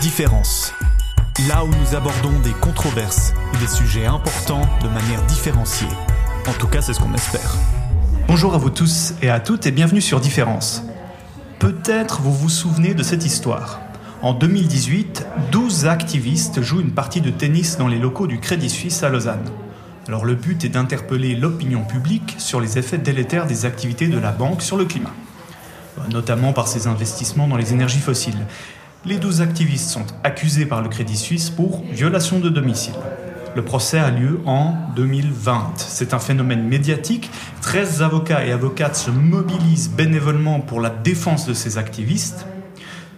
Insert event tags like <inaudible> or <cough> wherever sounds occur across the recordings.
Différence. Là où nous abordons des controverses et des sujets importants de manière différenciée. En tout cas, c'est ce qu'on espère. Bonjour à vous tous et à toutes et bienvenue sur Différence. Peut-être vous vous souvenez de cette histoire. En 2018, 12 activistes jouent une partie de tennis dans les locaux du Crédit Suisse à Lausanne. Alors le but est d'interpeller l'opinion publique sur les effets délétères des activités de la banque sur le climat, notamment par ses investissements dans les énergies fossiles. Les 12 activistes sont accusés par le Crédit Suisse pour violation de domicile. Le procès a lieu en 2020. C'est un phénomène médiatique. 13 avocats et avocates se mobilisent bénévolement pour la défense de ces activistes.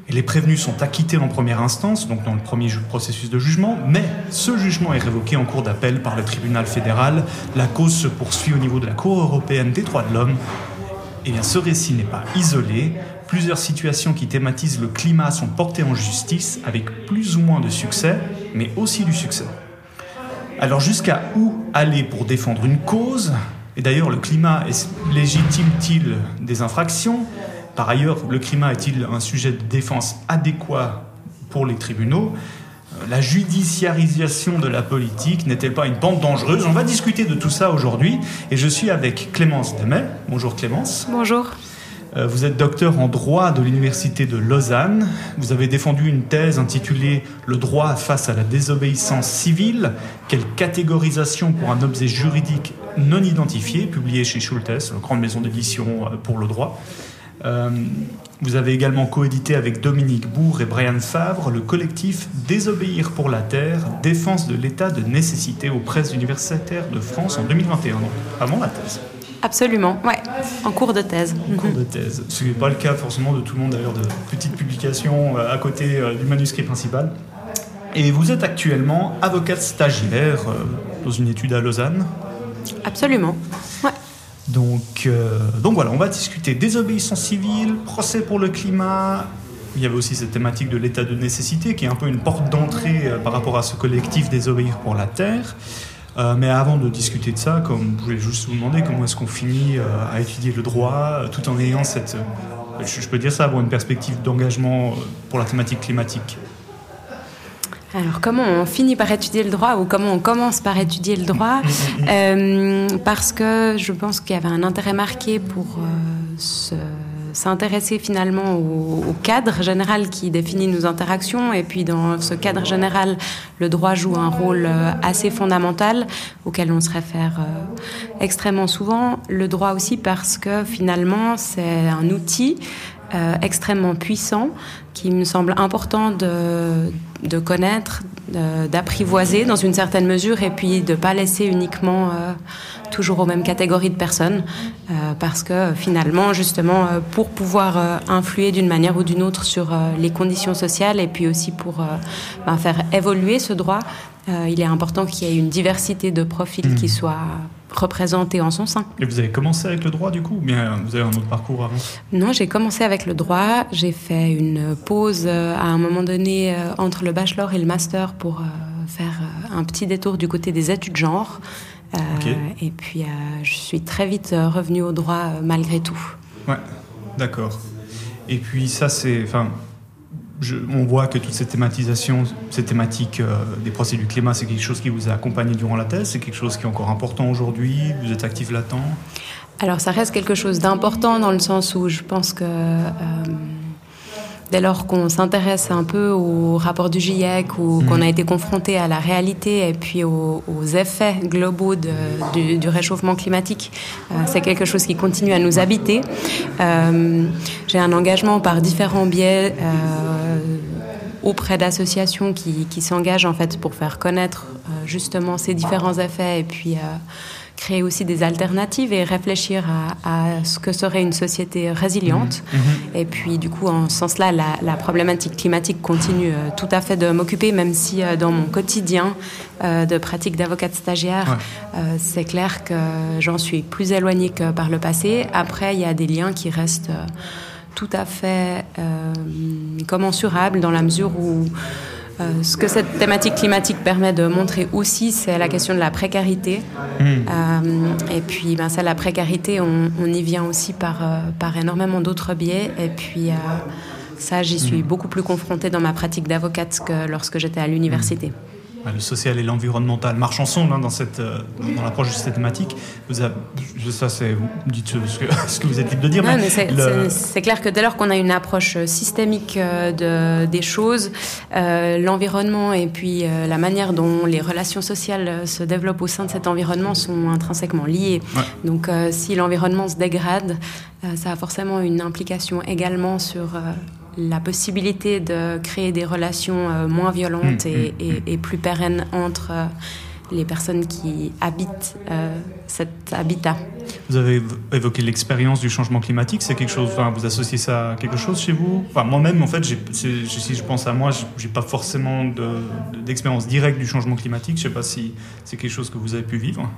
Les prévenus sont acquittés en première instance, donc dans le premier processus de jugement, mais ce jugement est révoqué en cours d'appel par le tribunal fédéral. La cause se poursuit au niveau de la Cour européenne des droits de l'homme. Et bien, ce récit n'est pas isolé. Plusieurs situations qui thématisent le climat sont portées en justice avec plus ou moins de succès, mais aussi du succès. Alors jusqu'à où aller pour défendre une cause? Et d'ailleurs, le climat légitime-t-il des infractions? Par ailleurs, le climat est-il un sujet de défense adéquat pour les tribunaux? Euh, la judiciarisation de la politique n'est-elle pas une pente dangereuse? On va discuter de tout ça aujourd'hui et je suis avec Clémence Demet. Bonjour Clémence. Bonjour. Euh, vous êtes docteur en droit de l'Université de Lausanne. Vous avez défendu une thèse intitulée Le droit face à la désobéissance civile. Quelle catégorisation pour un objet juridique non identifié, publié chez Schultes, la grande maison d'édition euh, pour le droit. Euh, vous avez également coédité avec Dominique Bourg et Brian Favre le collectif Désobéir pour la Terre, défense de l'état de nécessité aux presses universitaires de France en 2021, donc avant la thèse. Absolument, ouais, en cours de thèse. En cours de thèse. Ce n'est pas le cas forcément de tout le monde d'ailleurs, de petites publications euh, à côté euh, du manuscrit principal. Et vous êtes actuellement avocate stagiaire euh, dans une étude à Lausanne. Absolument, ouais. Donc, donc voilà, on va discuter désobéissance civile, procès pour le climat. Il y avait aussi cette thématique de l'état de nécessité qui est un peu une porte d'entrée par rapport à ce collectif Désobéir pour la Terre. Euh, mais avant de discuter de ça, comme je voulais juste vous demander comment est-ce qu'on finit euh, à étudier le droit euh, tout en ayant cette, je, peux dire ça, avoir une perspective d'engagement pour la thématique climatique. Alors, comment on finit par étudier le droit ou comment on commence par étudier le droit? <laughs> Parce que je pense qu'il y avait un intérêt marqué pour ce s'intéresser finalement au, cadre général qui définit nos interactions. Et puis dans ce cadre général, le droit joue un rôle euh, assez fondamental auquel on se réfère euh, extrêmement souvent. Le droit aussi parce que finalement c'est un outil euh, extrêmement puissant qui me semble important de, de connaître, d'apprivoiser dans une certaine mesure et puis de ne pas laisser uniquement toujours aux mêmes catégories de personnes, euh, parce que finalement, justement, euh, pour pouvoir euh, influer d'une manière ou d'une autre sur les conditions sociales et puis aussi pour ben, faire évoluer ce droit, il est important qu'il y ait une diversité de profils mmh. qui soit représentés en son sein. Et vous avez commencé avec le droit du coup ou bien vous avez un autre parcours avant Non, j'ai commencé avec le droit. J'ai fait une pause à un moment donné entre le bachelor et le master pour faire un petit détour du côté des études genre. Euh, et puis, euh, je suis très vite euh, revenue au droit malgré tout. Ouais, d'accord. Et puis, ça, c'est. Enfin, on voit que toute cette thématisation, cette thématique des procès du climat, c'est quelque chose qui vous a accompagné durant la thèse, c'est quelque chose qui est encore important aujourd'hui, vous êtes actif là-dedans? Alors ça reste quelque chose d'important dans le sens où je pense que dès lors qu'on s'intéresse un peu au rapport du GIEC ou mm. qu'on a été confronté à la réalité et puis aux, effets globaux du, réchauffement climatique, euh, c'est quelque chose qui continue à nous habiter. Euh, j'ai un engagement par différents biais euh, auprès d'associations qui, qui s'engagent en fait pour faire connaître justement ces différents effets et puis créer aussi des alternatives et réfléchir à, ce que serait une société résiliente. Mhm. Mhm. Et puis, du coup, en ce sens-là, la, problématique climatique continue euh, tout à fait de m'occuper, même si euh, dans mon quotidien euh, de pratique d'avocate stagiaire, c'est clair que j'en suis plus éloignée que par le passé. Après, il y a des liens qui restent tout à fait commensurables dans la mesure où euh, ce que cette thématique climatique permet de montrer aussi, c'est la question de la précarité. Hmm. Euh, et puis, ben, ça, la précarité, on, y vient aussi par, euh, par énormément d'autres biais. Et puis, ça, j'y suis beaucoup plus confrontée dans ma pratique d'avocate que lorsque j'étais à l'université le social et l'environnemental marchent ensemble hein, dans, cette, euh, dans l'approche de cette thématique. Vous avez, ça, c'est, vous dites ce que, <laughs> ce que, vous êtes libre de dire. mais c'est, clair que dès lors qu'on a une approche systémique euh, de, des choses, euh, l'environnement et puis la manière dont les relations sociales se développent au sein de cet environnement sont intrinsèquement liées. Donc si l'environnement se dégrade, ça a forcément une implication également sur la possibilité de créer des relations euh, moins violentes mm, mm, mm. et, plus pérennes entre euh, les personnes qui habitent euh, cet habitat. Vous avez évoqué l'expérience du changement climatique. C'est quelque chose. Enfin, vous associez ça à quelque chose chez vous? Enfin, Moi-même, en fait, si je pense à moi, j'ai pas forcément d'expérience directe du changement climatique. Je sais pas si c'est quelque chose que vous avez pu vivre.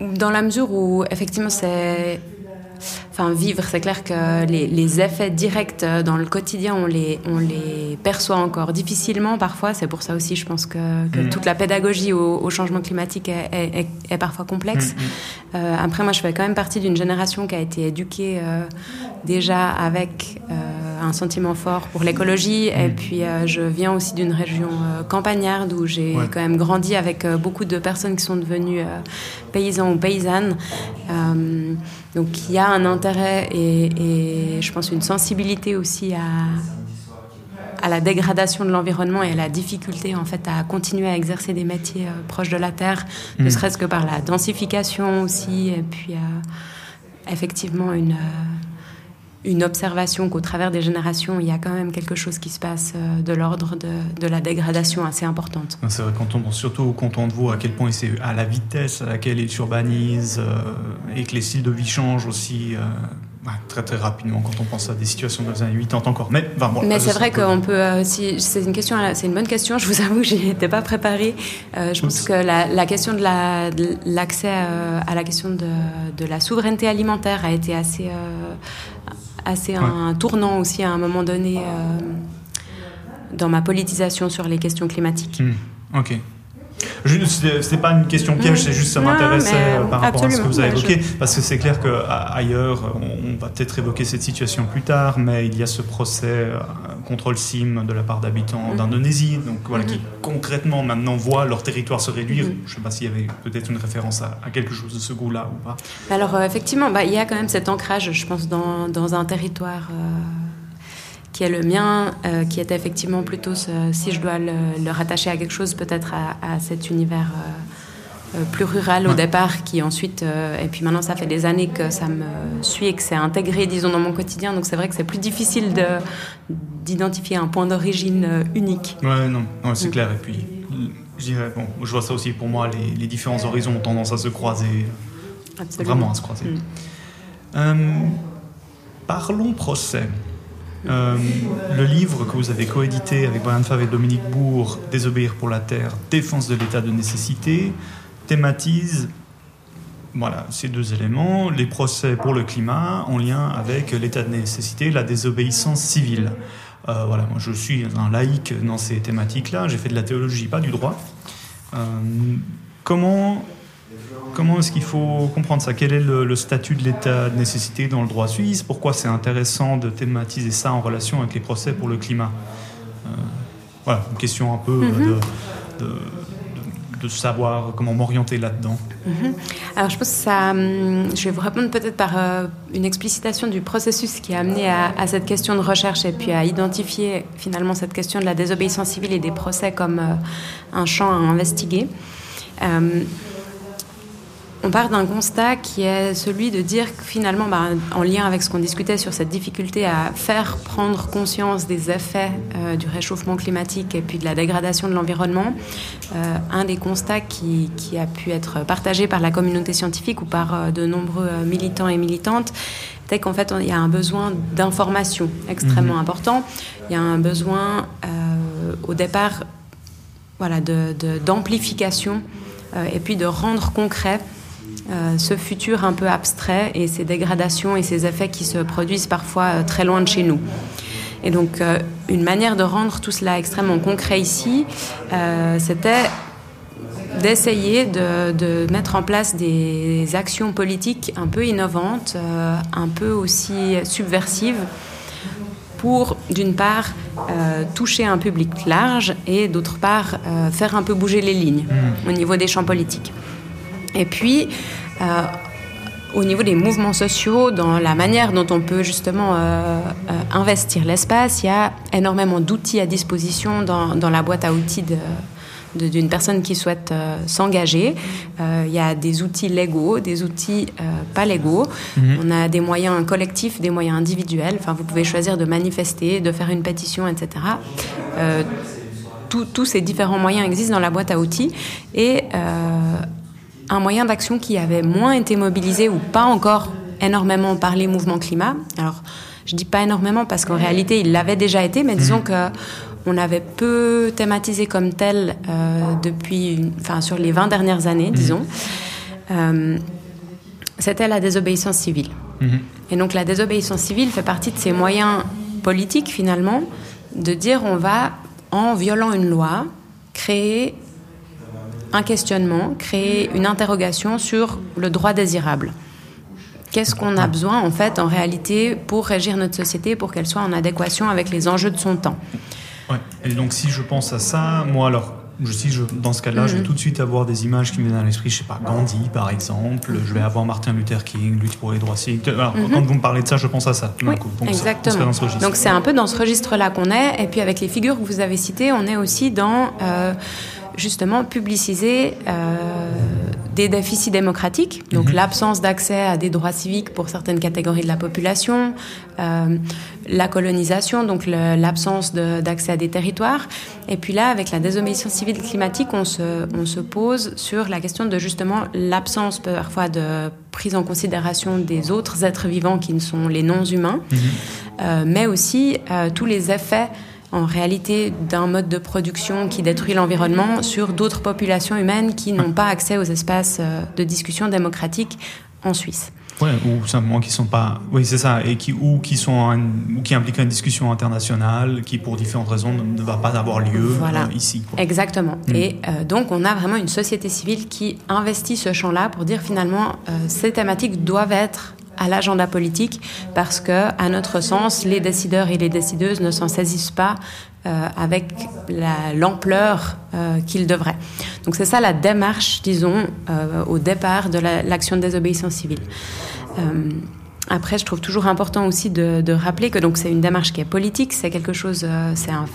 Dans la mesure où, effectivement, c'est. Enfin, vivre, c'est clair que les, effets directs dans le quotidien, on les, on les perçoit encore difficilement parfois. C'est pour ça aussi, je pense que, mm. toute la pédagogie au, changement climatique est, est, parfois complexe. Mm, mm. Euh, après, moi, je fais quand même partie d'une génération qui a été éduquée euh, déjà avec. Euh, un sentiment fort pour l'écologie. Et puis, je viens aussi d'une région campagnarde où j'ai quand même grandi avec beaucoup de personnes qui sont devenues paysans ou paysannes. Euh, donc il y a un intérêt et, je pense une sensibilité aussi à, à la dégradation de l'environnement et à la difficulté en fait à continuer à exercer des métiers euh, proches de la terre, ne mm. serait-ce que par la densification aussi, et puis euh, effectivement une une observation qu'au travers des générations, il y a quand même quelque chose qui se passe euh, de l'ordre de, la dégradation assez importante. C'est vrai, quand on pense surtout canton de Vaud, à quel point c'est à la vitesse à laquelle il s'urbanise euh, et que les styles de vie changent aussi. Euh, très très rapidement quand on pense à des situations dans les années 80 encore. Mais, Mais c'est vrai qu'on peut. si, c'est une question, c'est une bonne question. <laughs> Je vous avoue, je n'étais pas préparée. je pense que la, question de, l'accès à la question de, de, la souveraineté alimentaire a été assez assez un tournant aussi à un moment donné euh, dans ma politisation sur les questions climatiques. Hmm. Ok. C'est pas une question piège, c'est juste ça m'intéressait euh, par rapport à ce que vous avez évoqué, parce que c'est clair qu'ailleurs, on va peut-être évoquer cette situation plus tard, mais il y a ce procès euh, contre le CIM de la part d'habitants mm. d'Indonésie, donc voilà, qui mm-hmm. concrètement maintenant voient leur territoire se réduire. Mm-hmm. Je ne sais pas s'il y avait peut-être une référence à, quelque chose de ce goût-là ou pas. Alors euh, effectivement, bah, il y a quand même cet ancrage, je pense, dans, dans un territoire qui est le mien, euh, qui est effectivement plutôt, si je dois le, rattacher à quelque chose, peut-être à, cet univers euh, euh, plus rural au départ, qui ensuite, et puis maintenant ça fait des années que ça me suit et que c'est intégré, disons, dans mon quotidien, donc c'est vrai que c'est plus difficile d'identifier un point d'origine unique. Ouais, non, c'est mm. clair, et puis je dirais, bon, je vois ça aussi pour moi, les, différents horizons ont tendance à se croiser, vraiment à se croiser. Mm. parlons procès. Euh, le livre que vous avez coédité avec Brian Favre et Dominique Bourg, Désobéir pour la Terre, Défense de l'état de nécessité, thématise voilà, ces deux éléments, les procès pour le climat en lien avec l'état de nécessité, la désobéissance civile. Euh, voilà, moi je suis un laïc dans ces thématiques-là, j'ai fait de la théologie, pas du droit. Euh, comment Comment est-ce qu'il faut comprendre ça? Quel est le, statut de l'état de nécessité dans le droit suisse? Pourquoi c'est intéressant de thématiser ça en relation avec les procès pour le climat? Euh, Voilà, une question un peu mhm. de, savoir comment m'orienter là-dedans. Mhm. Alors je pense que ça, hum, je vais vous répondre peut-être par euh, une explicitation du processus qui a amené à, cette question de recherche et puis à identifier finalement cette question de la désobéissance civile et des procès comme euh, un champ à investiguer on part d'un constat qui est celui de dire que finalement, bah, en lien avec ce qu'on discutait sur cette difficulté à faire prendre conscience des effets euh, du réchauffement climatique et puis de la dégradation de l'environnement, euh, un des constats qui, a pu être partagé par la communauté scientifique ou par euh, de nombreux militants et militantes, c'est qu'en fait, il y a un besoin d'information extrêmement mhm. important. Il y a un besoin, au départ, voilà, d'amplification et puis de rendre concret euh, ce futur un peu abstrait et ces dégradations et ces effets qui se produisent parfois euh, très loin de chez nous. Et donc, euh, une manière de rendre tout cela extrêmement concret ici, c'était d'essayer de, mettre en place des actions politiques un peu innovantes, un peu aussi subversives, pour d'une part euh, toucher un public large et d'autre part euh, faire un peu bouger les lignes mmh. au niveau des champs politiques. Et puis, au niveau des mouvements sociaux, dans la manière dont on peut justement investir l'espace, il y a énormément d'outils à disposition dans, dans la boîte à outils de d'une personne qui souhaite euh, s'engager. Euh, il y a des outils légaux, des outils euh, pas légaux. Mhm. On a des moyens collectifs, des moyens individuels. Enfin, vous pouvez choisir de manifester, de faire une pétition, etc. tous ces différents moyens existent dans la boîte à outils. Et un moyen d'action qui avait moins été mobilisé ou pas encore énormément par les mouvements climat. Alors, je dis pas énormément parce qu'en réalité, il l'avait déjà été, mais disons mhm. que on avait peu thématisé comme tel euh, depuis, enfin, sur les 20 dernières années, disons. Euh, c'était la désobéissance civile. Mhm. Et donc la désobéissance civile fait partie de ces moyens politiques, finalement, de dire on va, en violant une loi, créer un questionnement, créer une interrogation sur le droit désirable. Qu'est-ce qu'on a besoin, en fait, en réalité, pour régir notre société, pour qu'elle soit en adéquation avec les enjeux de son temps? Ouais. Et donc si je pense à ça, moi alors, si je, dans ce cas-là, je vais mhm. tout de suite avoir des images qui me viennent à l'esprit, je sais pas, Gandhi par exemple, je vais avoir Martin Luther King, lutte pour les droits civiques. Alors, mhm. quand vous me parlez de ça, je pense à ça. Oui, donc, exactement. donc c'est un peu dans ce registre-là qu'on est, et puis avec les figures que vous avez citées, on est aussi dans euh, justement publiciser euh, des déficits démocratiques, donc mhm. l'absence d'accès à des droits civiques pour certaines catégories de la population, euh, la colonisation, donc l'absence d'accès à des territoires. Et puis là, avec la désobéissance civile climatique, on se, on se pose sur la question de justement l'absence parfois de prise en considération des autres êtres vivants qui ne sont les non-humains, mhm. euh, mais aussi euh, tous les effets en réalité d'un mode de production qui détruit l'environnement sur d'autres populations humaines qui n'ont pas accès aux espaces euh, de discussion démocratique en Suisse. Ouais, ou simplement qui sont pas, oui c'est ça, et qui ou qui sont ou qui impliquent une discussion internationale qui pour différentes raisons ne, va pas avoir lieu euh, ici. Exactement. Hmm. Et euh, donc on a vraiment une société civile qui investit ce champ-là pour dire finalement ces thématiques doivent être à l'agenda politique parce que, à notre sens, les décideurs et les décideuses ne s'en saisissent pas euh, avec l'ampleur euh, qu'ils devraient. Donc c'est ça la démarche, disons, euh, au départ de l'action de désobéissance civile. Après, je trouve toujours important aussi de, rappeler que donc c'est une démarche qui est politique, c'est quelque chose, c'est un,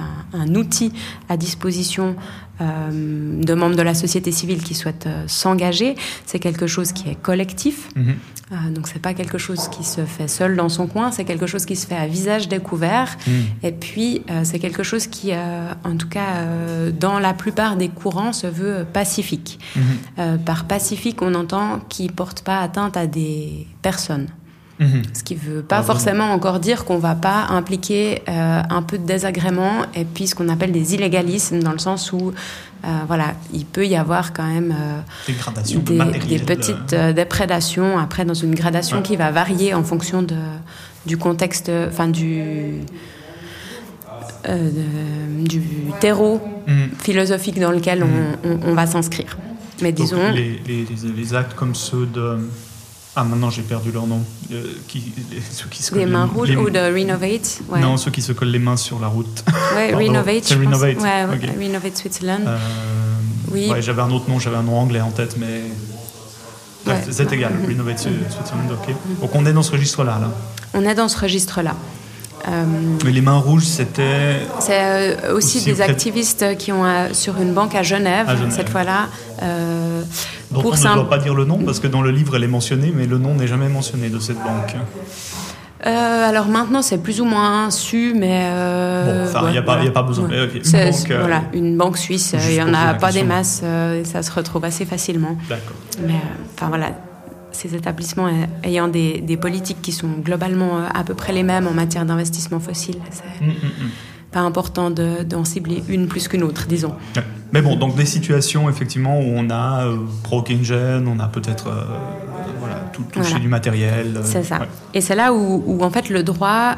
un, un, outil à disposition euh, de membres de la société civile qui souhaitent euh, s'engager. C'est quelque chose qui est collectif. Mhm. Euh, donc c'est pas quelque chose qui se fait seul dans son coin, c'est quelque chose qui se fait à visage découvert. Mhm. Et puis c'est quelque chose qui, en tout cas, dans la plupart des courants, se veut pacifique. Mhm. par pacifique, on entend qui porte pas atteinte à des personnes. Mhm. Ce qui ne veut pas forcément encore dire qu'on ne va pas impliquer euh, un peu de désagrément et puis ce qu'on appelle des illégalismes, dans le sens où euh, voilà, il peut y avoir quand même euh, des, petites déprédations, après dans une gradation qui va varier en fonction de, du contexte, enfin du... du terreau mhm. philosophique dans lequel on, mhm. va s'inscrire. Mais disons. les, actes comme ceux de, ah, maintenant j'ai perdu leur nom. Euh, qui, ceux qui se les mains rouges ou de Renovate Non, ceux qui se collent les mains sur la route. Ouais, <laughs> Renovate. C'est Renovate. Ouais, Renovate Switzerland. Euh, oui. Ouais, j'avais un autre nom, j'avais un nom anglais en tête, mais. C'est égal, Renovate Switzerland, ok. Donc on est dans ce registre-là. Là. On est dans ce registre-là. Euh, Mais les mains rouges, c'était. C'est euh, aussi, des activistes qui ont euh, sur une banque à Genève, cette fois-là. Donc on ne doit pas dire le nom parce que dans le livre elle est mentionnée, mais le nom n'est jamais mentionné de cette banque. alors maintenant, c'est plus ou moins su, mais. bon, enfin, il n'y a, pas besoin. une, banque, voilà, une banque suisse, il n'y en a pas des masses, ça se retrouve assez facilement. D'accord. Mais, enfin voilà, ces établissements ayant des, politiques qui sont globalement euh, à peu près les mêmes en matière d'investissement fossile. C'est mm, mm, mm. pas important d'en cibler une plus qu'une autre, disons. Mais bon, donc des situations effectivement où on a euh, gêne, on a peut-être euh, voilà, tout, touché du matériel. c'est ça. Et c'est là où, en fait le droit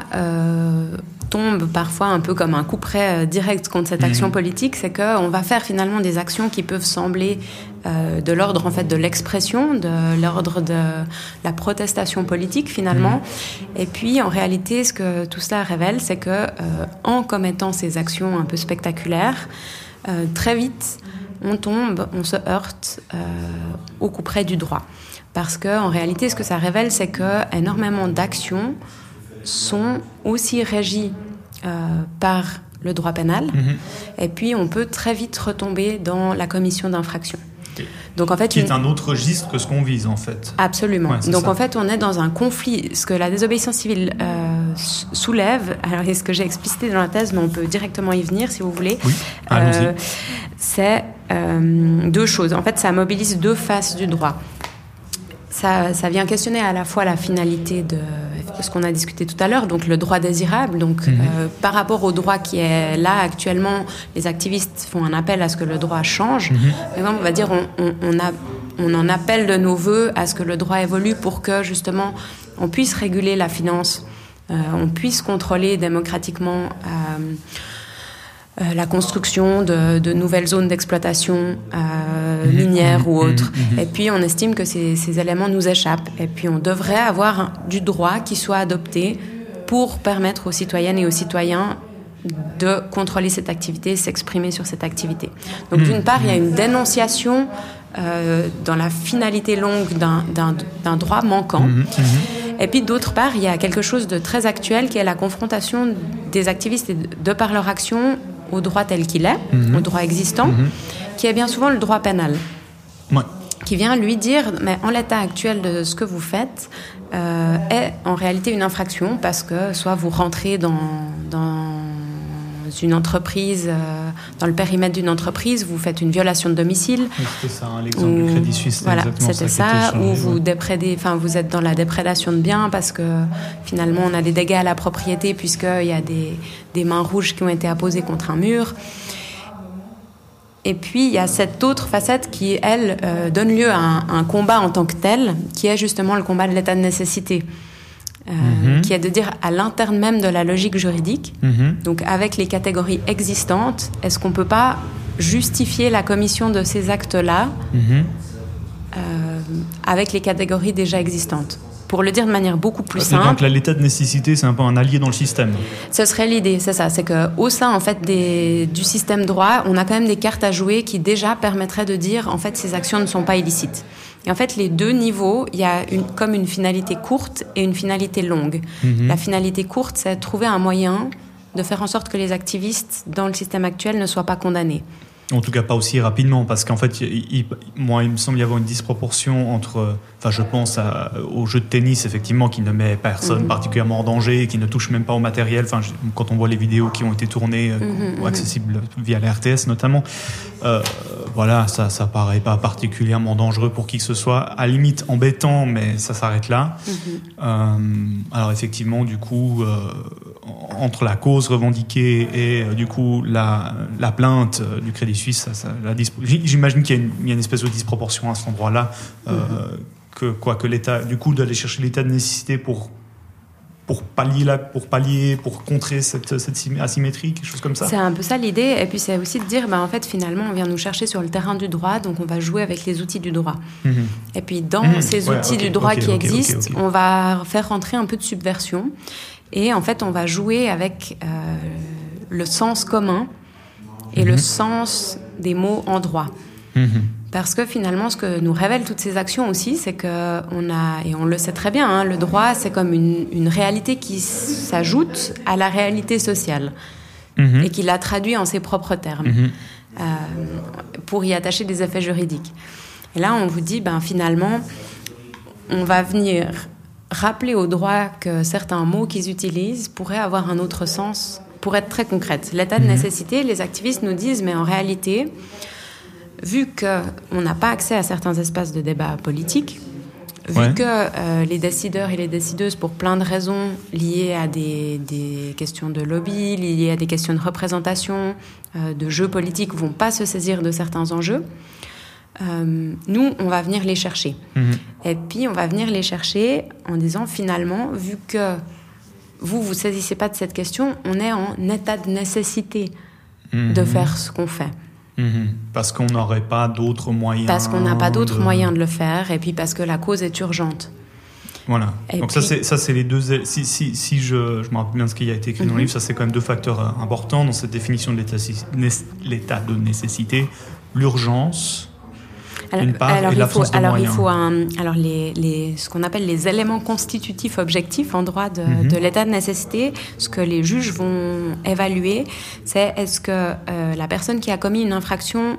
tombe parfois un peu comme un coup près direct contre cette action Mhm. politique, c'est qu'on va faire finalement des actions qui peuvent sembler euh, de l'ordre en fait de l'expression, de l'ordre de la protestation politique finalement. Et puis en réalité, ce que tout cela révèle, c'est que euh, en commettant ces actions un peu spectaculaires, euh, très vite on tombe, on se heurte euh, au coup près du droit. Parce que en réalité, ce que ça révèle, c'est que énormément d'actions sont aussi régies euh, par le droit pénal. Mhm. Et puis, on peut très vite retomber dans la commission d'infraction. Donc, en fait, Qui est un autre registre que ce qu'on vise en fait. Absolument. Ouais, Donc ça. en fait, on est dans un conflit. Ce que la désobéissance civile euh, soulève, alors c'est ce que j'ai explicité dans la thèse, mais on peut directement y venir si vous voulez. Oui. Euh, c'est euh, deux choses. En fait, ça mobilise deux faces du droit. Ça, ça vient questionner à la fois la finalité de ce qu'on a discuté tout à l'heure, donc le droit désirable. Donc, Mhm. euh, par rapport au droit qui est là actuellement, les activistes font un appel à ce que le droit change. Mhm. Par exemple, on va dire, on, on, on a, on en appelle de nos voeux à ce que le droit évolue pour que justement on puisse réguler la finance, euh, on puisse contrôler démocratiquement. euh, euh, la construction de, de nouvelles zones d'exploitation euh, minières ou autres. Et puis on estime que ces, ces éléments nous échappent. Et puis on devrait avoir du droit qui soit adopté pour permettre aux citoyennes et aux citoyens de contrôler cette activité, s'exprimer sur cette activité. Donc d'une part, il y a une dénonciation euh, dans la finalité longue d'un- droit manquant. Et puis d'autre part, il y a quelque chose de très actuel qui est la confrontation des activistes de par leur action au droit tel qu'il est, au droit existant, qui est bien souvent le droit pénal, Ouais. qui vient lui dire, mais en l'état actuel de ce que vous faites, euh, est en réalité une infraction parce que soit vous rentrez dans, dans une entreprise, euh, dans le périmètre d'une entreprise, vous faites une violation de domicile, C'était ça, hein, l'exemple du Crédit Suisse. Voilà, c'était ça. échangé, Ou vous déprédez, enfin vous êtes dans la déprédation de biens parce que finalement on a des dégâts à la propriété puisqu'il y a des, des mains rouges qui ont été apposées contre un mur. Et puis il y a cette autre facette qui, elle, euh, donne lieu à un, un combat en tant que tel, qui est justement le combat de l'état de nécessité. Euh, Mhm. qui est de dire à l'interne même de la logique juridique, Mhm. donc avec les catégories existantes, est-ce qu'on peut pas justifier la commission de ces actes-là Mhm. euh, avec les catégories déjà existantes? Pour le dire de manière beaucoup plus donc simple, là, l'état de nécessité, c'est un peu un allié dans le système. ce serait l'idée, c'est ça, c'est que au sein en fait des, du système droit, on a quand même des cartes à jouer qui déjà permettraient de dire en fait ces actions ne sont pas illicites. Et en fait, les deux niveaux, il y a une, comme une finalité courte et une finalité longue. Mhm. La finalité courte, c'est trouver un moyen de faire en sorte que les activistes dans le système actuel ne soient pas condamnés. En tout cas, pas aussi rapidement, parce qu'en fait, il- il- moi, il me semble y avoir une disproportion entre. Enfin, je pense à- au jeu de tennis, effectivement, qui ne met personne Mhm. particulièrement en danger, qui ne touche même pas au matériel. Enfin, je- quand on voit les vidéos qui ont été tournées euh, Mhm, ou mhm. accessibles via la RTS notamment, euh, voilà, ça, ça paraît pas particulièrement dangereux pour qui que ce soit. À limite embêtant, mais ça s'arrête là. Euh, alors effectivement, du coup, euh, entre la cause revendiquée et du coup la, la plainte du Crédit Suisse, ça- ça- j'imagine qu'il y, a une- il y a une espèce de disproportion à cet endroit-là, euh, que quoi que l'État, du coup, d'aller chercher l'état de nécessité pour pour pallier la, pour pallier, pour contrer cette, cette asymétrie, quelque chose comme ça? C'est un peu ça l'idée, et puis c'est aussi de dire, ben, en fait, finalement, on vient nous chercher sur le terrain du droit, donc on va jouer avec les outils du droit. Mhm. Et puis dans Mhm. ces Ouais, outils du droit qui existent, on va faire rentrer un peu de subversion, et en fait, on va jouer avec euh, le sens commun et le Mhm. sens des mots en droit. Mhm. Parce que finalement, ce que nous révèlent toutes ces actions aussi, c'est que on a, et on le sait très bien, hein, le droit, c'est comme une, une réalité qui s'ajoute à la réalité sociale Mhm. et qui la traduit en ses propres termes Mhm. euh, pour y attacher des effets juridiques. Et là, on vous dit, ben finalement, on va venir rappeler au droit que certains mots qu'ils utilisent pourraient avoir un autre sens, pour être très concrète. L'état de nécessité, les activistes nous disent, mais en réalité, vu qu'on n'a pas accès à certains espaces de débat politique, vu Ouais. que euh, les décideurs et les décideuses, pour plein de raisons liées à des, des questions de lobby, liées à des questions de représentation, euh, de jeux politiques, vont pas se saisir de certains enjeux, euh, nous, on va venir les chercher. Mhm. Et puis, on va venir les chercher en disant, finalement, vu que vous vous saisissez pas de cette question, on est en état de nécessité de Mhm. faire ce qu'on fait. Mhm. Parce qu'on n'aurait pas d'autres moyens. Parce qu'on n'a pas d'autres de- moyens de le faire, et puis parce que la cause est urgente. Voilà. Et Donc ça puis- c'est ça c'est les deux. Si si si je je me rappelle bien ce qui a été écrit dans Mhm. le livre, ça c'est quand même deux facteurs euh, importants dans cette définition de l'état de nécessité, l'urgence. Alors, part, et il faut, de alors il moyens. faut un- alors les, les- ce qu'on appelle les éléments constitutifs objectifs en droit de, Mhm. de l'état de nécessité. Ce que les juges vont évaluer, c'est est-ce que euh, la personne qui a commis une infraction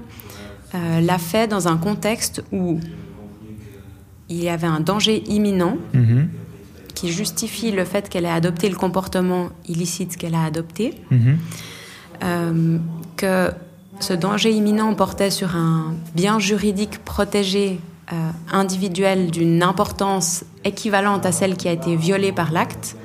euh, l'a fait dans un contexte où il y avait un danger imminent Mhm. qui justifie le fait qu'elle ait adopté le comportement illicite qu'elle a adopté. Mhm. Euh, que ce danger imminent portait sur un bien juridique protégé euh, individuel d'une importance équivalente à celle qui a été violée par l'acte.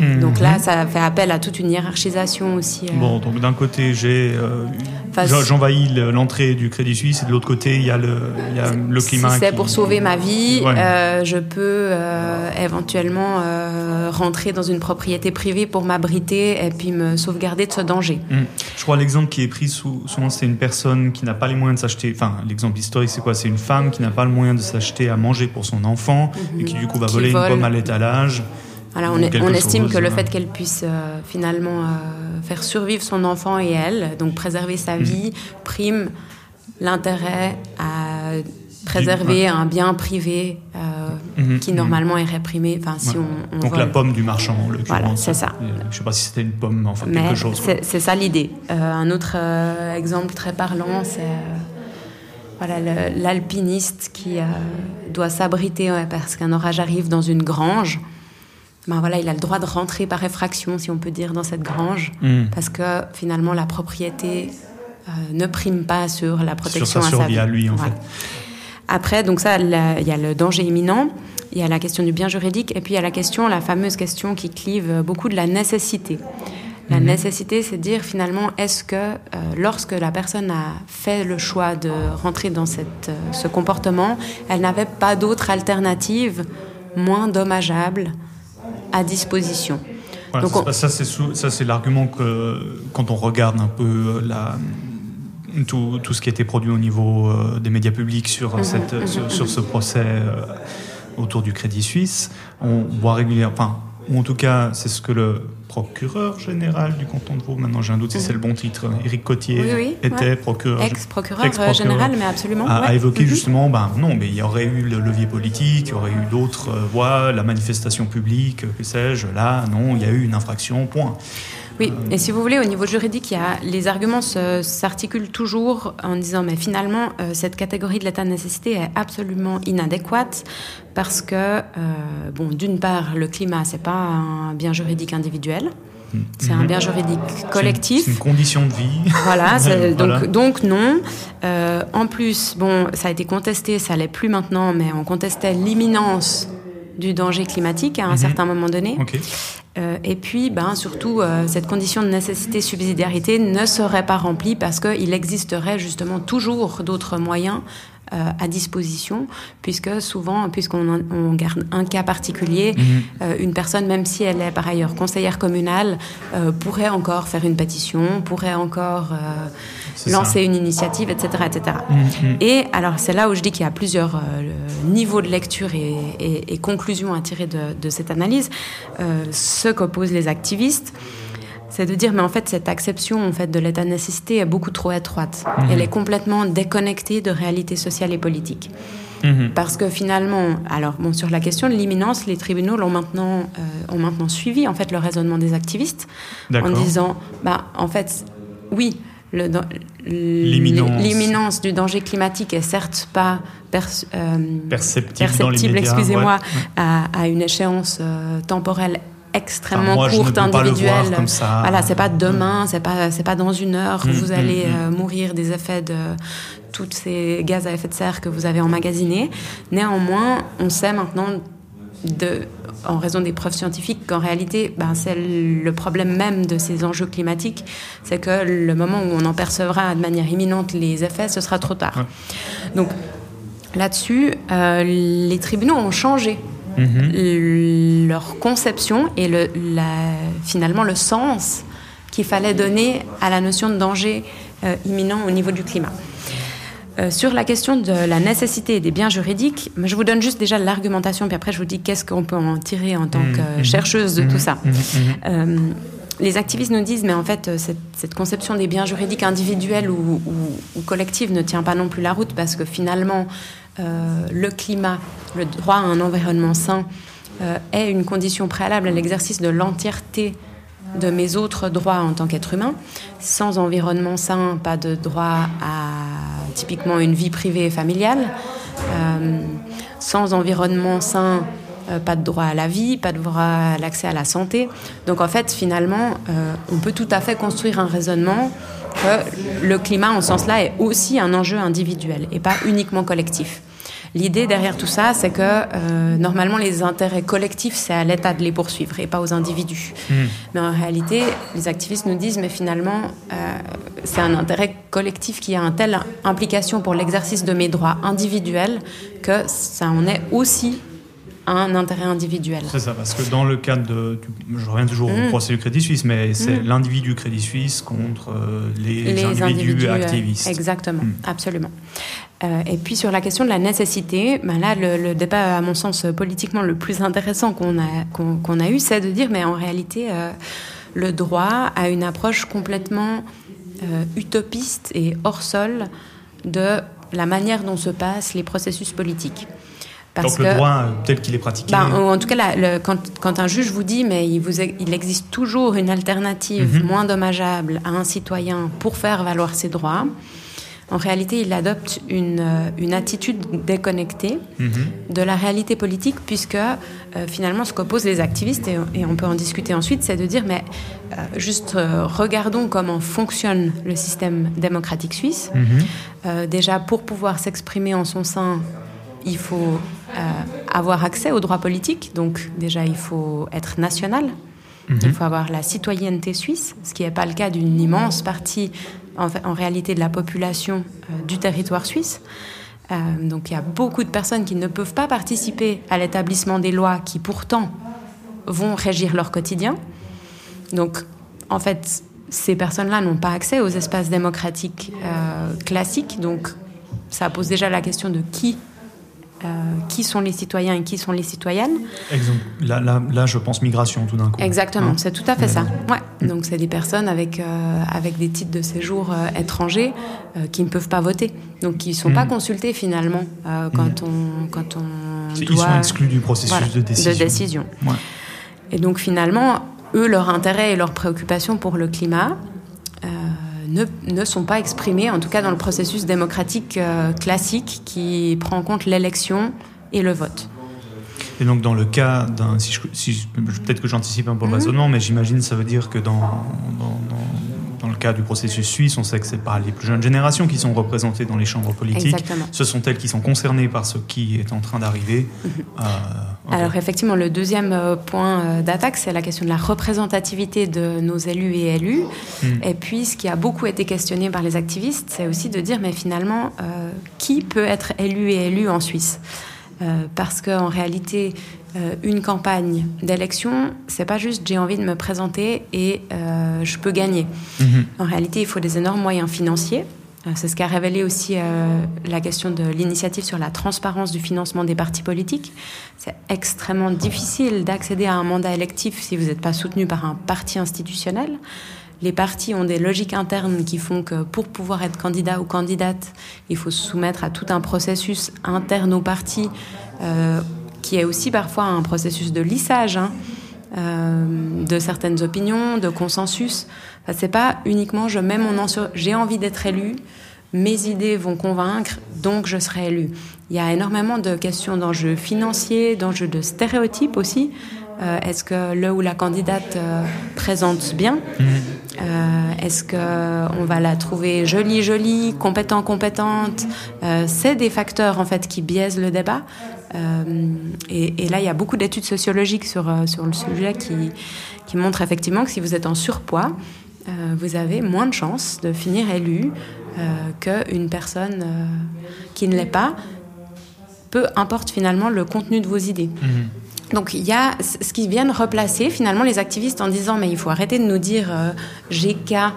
Euh, Mhm. Donc là, ça fait appel à toute une hiérarchisation aussi. euh, Bon, donc d'un côté, j'ai euh, Enfin, j'envahis le- l'entrée du Crédit Suisse, et de l'autre côté, il y a le, il y a le climat. si c'est qui- pour sauver ma vie, Ouais. euh, je peux euh, éventuellement rentrer dans une propriété privée pour m'abriter et puis me sauvegarder de ce danger. Mm. Je crois l'exemple qui est pris sou- souvent, c'est une personne qui n'a pas les moyens de s'acheter. Enfin, l'exemple historique, c'est quoi? C'est une femme qui n'a pas le moyen de s'acheter à manger pour son enfant et qui du coup va Qui voler vole. une pomme à l'étalage. Voilà, on, est- quelque on estime chose, que le fait qu'elle puisse euh, finalement euh, faire survivre son enfant et elle, donc préserver sa Mhm. vie, prime l'intérêt à préserver un bien privé euh, Mhm, qui mhm. normalement est réprimé. Enfin, si Ouais. on, on Donc vole. la pomme du marchand, l'occurrence. Voilà, c'est ça. Je sais pas si c'était une pomme, mais enfin Mais quelque chose. c'est ça l'idée. Euh, un autre euh, exemple très parlant, c'est voilà le- l'alpiniste qui doit s'abriter ouais, parce qu'un orage arrive dans une grange. Ben voilà, il a le droit de rentrer par effraction, si on peut dire, dans cette grange, Mm. parce que finalement la propriété euh, ne prime pas sur la protection Sur sa à sa survie vie. à lui, en Voilà. fait. Après, donc ça, il y a le danger imminent, il y a la question du bien juridique, et puis il y a la question, la fameuse question qui clive beaucoup de la nécessité. La Mhm. nécessité, c'est de dire finalement, est-ce que euh, lorsque la personne a fait le choix de rentrer dans cette, euh, ce comportement, elle n'avait pas d'autre alternative moins dommageable à disposition Voilà, Donc, ça, on- ça, c'est sou- ça, c'est l'argument que quand on regarde un peu euh, la, tout, tout ce qui a été produit au niveau euh, des médias publics sur, Mhm, cette, mhm, sur, mhm. sur ce procès euh, autour du Crédit Suisse, on voit régulièrement, enfin, ou en tout cas, c'est ce que le procureur général du canton de Vaud, maintenant j'ai un doute si c'est le bon titre, Éric Cotier. Oui, oui, était ouais. procureur. Ex-procureur euh, ex-procureur, général, mais absolument. a, a évoqué Mhm. justement, ben non, mais il y aurait eu le levier politique, il y aurait eu d'autres euh, voies, la manifestation publique, que sais-je. Là, non, il y a eu une infraction, point. Oui, et si vous voulez, au niveau juridique, il y a, les arguments s'articulent toujours en disant, mais finalement, euh, cette catégorie de l'état de nécessité est absolument inadéquate parce que, euh, bon, d'une part, le climat, c'est pas un bien juridique individuel, c'est un bien juridique collectif. C'est une, condition de vie. <laughs> Voilà. Donc, donc non. Euh, en plus, bon, ça a été contesté, ça l'est plus maintenant, mais on contestait l'imminence du danger climatique à un Mhm. certain moment donné. Euh, et puis, ben, surtout, euh, cette condition de nécessité-subsidiarité ne serait pas remplie parce qu'il existerait justement toujours d'autres moyens euh, à disposition, puisque souvent, puisqu'on on garde un cas particulier, Mhm. euh, une personne, même si elle est par ailleurs conseillère communale, euh, pourrait encore faire une pétition, pourrait encore euh, lancer ça. une initiative, etc. etc. Mhm. Et alors, c'est là où je dis qu'il y a plusieurs euh, niveaux de lecture et, et- et conclusions à tirer de, de cette analyse. Euh, ce qu'opposent les activistes, c'est de dire, mais en fait, cette acception en fait, de l'état de nécessité est beaucoup trop étroite. Elle est complètement déconnectée de réalités sociales et politiques. Mhm. Parce que finalement, alors bon, sur la question de l'imminence, les tribunaux l'ont maintenant, euh, ont maintenant suivi en fait le raisonnement des activistes en disant, bah en fait, oui, L'imminence. du danger climatique est certes pas euh, Perceptible, excusez-moi, ouais. à, à une échéance euh, temporelle extrêmement Enfin, moi, courte, individuelle. comme ça. Voilà, c'est pas demain, c'est pas c'est pas dans une heure Mm, vous mm, allez mm. euh, mourir des effets de tous ces gaz à effet de serre que vous avez emmagasinés. Néanmoins, on sait maintenant de en raison des preuves scientifiques qu'en réalité, ben, c'est le problème même de ces enjeux climatiques, c'est que le moment où on en percevra de manière imminente les effets, ce sera trop tard. Donc là-dessus, euh, les tribunaux ont changé mhm. leur conception et le, finalement le sens qu'il fallait donner à la notion de danger euh, imminent au niveau du climat. Euh, sur la question de la nécessité des biens juridiques, je vous donne juste déjà l'argumentation, puis après je vous dis qu'est-ce qu'on peut en tirer en tant que mhm. chercheuse de tout ça. Euh, les activistes nous disent, mais en fait, cette, conception des biens juridiques individuels ou, ou, collectifs ne tient pas non plus la route parce que finalement, euh, le climat, le droit à un environnement sain euh, est une condition préalable à l'exercice de l'entièreté de mes autres droits en tant qu'être humain. Sans environnement sain, pas de droit à typiquement une vie privée et familiale. Euh, sans environnement sain, pas de droit à la vie, pas de droit à l'accès à la santé. Donc en fait, finalement, on peut tout à fait construire un raisonnement que le climat, en ce sens-là, est aussi un enjeu individuel et pas uniquement collectif. L'idée derrière tout ça, c'est que euh, normalement les intérêts collectifs, c'est à l'État de les poursuivre et pas aux individus. Hmm. Mais en réalité, les activistes nous disent, mais finalement, euh, c'est un intérêt collectif qui a une telle implication pour l'exercice de mes droits individuels que ça en est aussi un intérêt individuel. C'est ça, parce que dans le cadre de. Je reviens toujours au mm. procès du Crédit Suisse, mais c'est mm. l'individu Crédit Suisse contre euh, les, individus, activistes. Exactement, absolument. Euh, et puis sur la question de la nécessité, ben là, le, débat, à mon sens, politiquement le plus intéressant qu'on a, qu'on, a eu, c'est de dire, mais en réalité, le droit a une approche complètement utopiste et hors sol de la manière dont se passent les processus politiques. Donc le droit euh, tel qu'il est pratiqué. Ben, en tout cas, quand, un juge vous dit, mais il, vous, il existe toujours une alternative mhm. moins dommageable à un citoyen pour faire valoir ses droits, en réalité, il adopte une, euh, une attitude déconnectée mhm. de la réalité politique, puisque euh, finalement, ce qu'opposent les activistes, et, on peut en discuter ensuite, c'est de dire, mais juste regardons comment fonctionne le système démocratique suisse. Mhm. déjà, pour pouvoir s'exprimer en son sein, il faut euh, avoir accès aux droits politiques. Donc déjà, il faut être national. Mhm. Il faut avoir la citoyenneté suisse, ce qui n'est pas le cas d'une immense partie, en, réalité, de la population euh, du territoire suisse. Euh, donc il y a beaucoup de personnes qui ne peuvent pas participer à l'établissement des lois qui pourtant vont régir leur quotidien. Donc en fait, ces personnes-là n'ont pas accès aux espaces démocratiques classiques. Donc ça pose déjà la question de qui euh, qui sont les citoyens et qui sont les citoyennes. Exemple, là, là, là, je pense migration tout d'un coup. Exactement, hein c'est tout à fait ça. Ouais. Donc c'est des personnes avec, euh, avec des titres de séjour euh, étrangers qui ne peuvent pas voter, donc qui ne sont pas hmm. consultés finalement quand, on, quand on Ils sont exclus du processus de décision. De décision. Et donc finalement, eux, leur intérêt et leur préoccupation pour le climat, ne, ne, sont pas exprimés, en tout cas dans le processus démocratique euh, classique qui prend en compte l'élection et le vote. Et donc dans le cas d'un, si, si peut-être que j'anticipe un peu le mhm. raisonnement, mais j'imagine ça veut dire que dans, dans, dans, le cas du processus suisse, on sait que c'est pas les plus jeunes générations qui sont représentées dans les chambres politiques. Exactement. Ce sont elles qui sont concernées par ce qui est en train d'arriver. Mhm. Euh, Alors effectivement, le deuxième euh, point euh, d'attaque, c'est la question de la représentativité de nos élus et élus. Mhm. Et puis, ce qui a beaucoup été questionné par les activistes, c'est aussi de dire, mais finalement, qui peut être élu et élu en Suisse? Euh, parce qu'en réalité, euh, une campagne d'élection, c'est pas juste j'ai envie de me présenter et euh, je peux gagner. Mhm. En réalité, il faut des énormes moyens financiers. C'est ce qu'a révélé aussi la question de l'initiative sur la transparence du financement des partis politiques. C'est extrêmement difficile d'accéder à un mandat électif si vous n'êtes pas soutenu par un parti institutionnel les partis ont des logiques internes qui font que pour pouvoir être candidat ou candidate, il faut se soumettre à tout un processus interne au parti, euh, qui est aussi parfois un processus de lissage hein, euh, de certaines opinions, de consensus. Enfin, c'est pas uniquement je mets mon j'ai envie d'être élu, mes idées vont convaincre, donc je serai élu. Il y a énormément de questions d'enjeux financiers, d'enjeux de stéréotypes aussi. Euh, est-ce que le ou la candidate présente bien? Mhm. Euh, Est-ce qu'on va la trouver jolie, jolie, compétent, compétente? C'est des facteurs en fait qui biaisent le débat. Et, là, il y a beaucoup d'études sociologiques sur, sur le sujet qui, qui montrent effectivement que si vous êtes en surpoids, vous avez moins de chances de finir élu qu'une personne qui ne l'est pas, peu importe finalement le contenu de vos idées. Mhm. Donc il y a ce qui viennent replacer finalement les activistes en disant mais il faut arrêter de nous dire euh, j'ai qu'à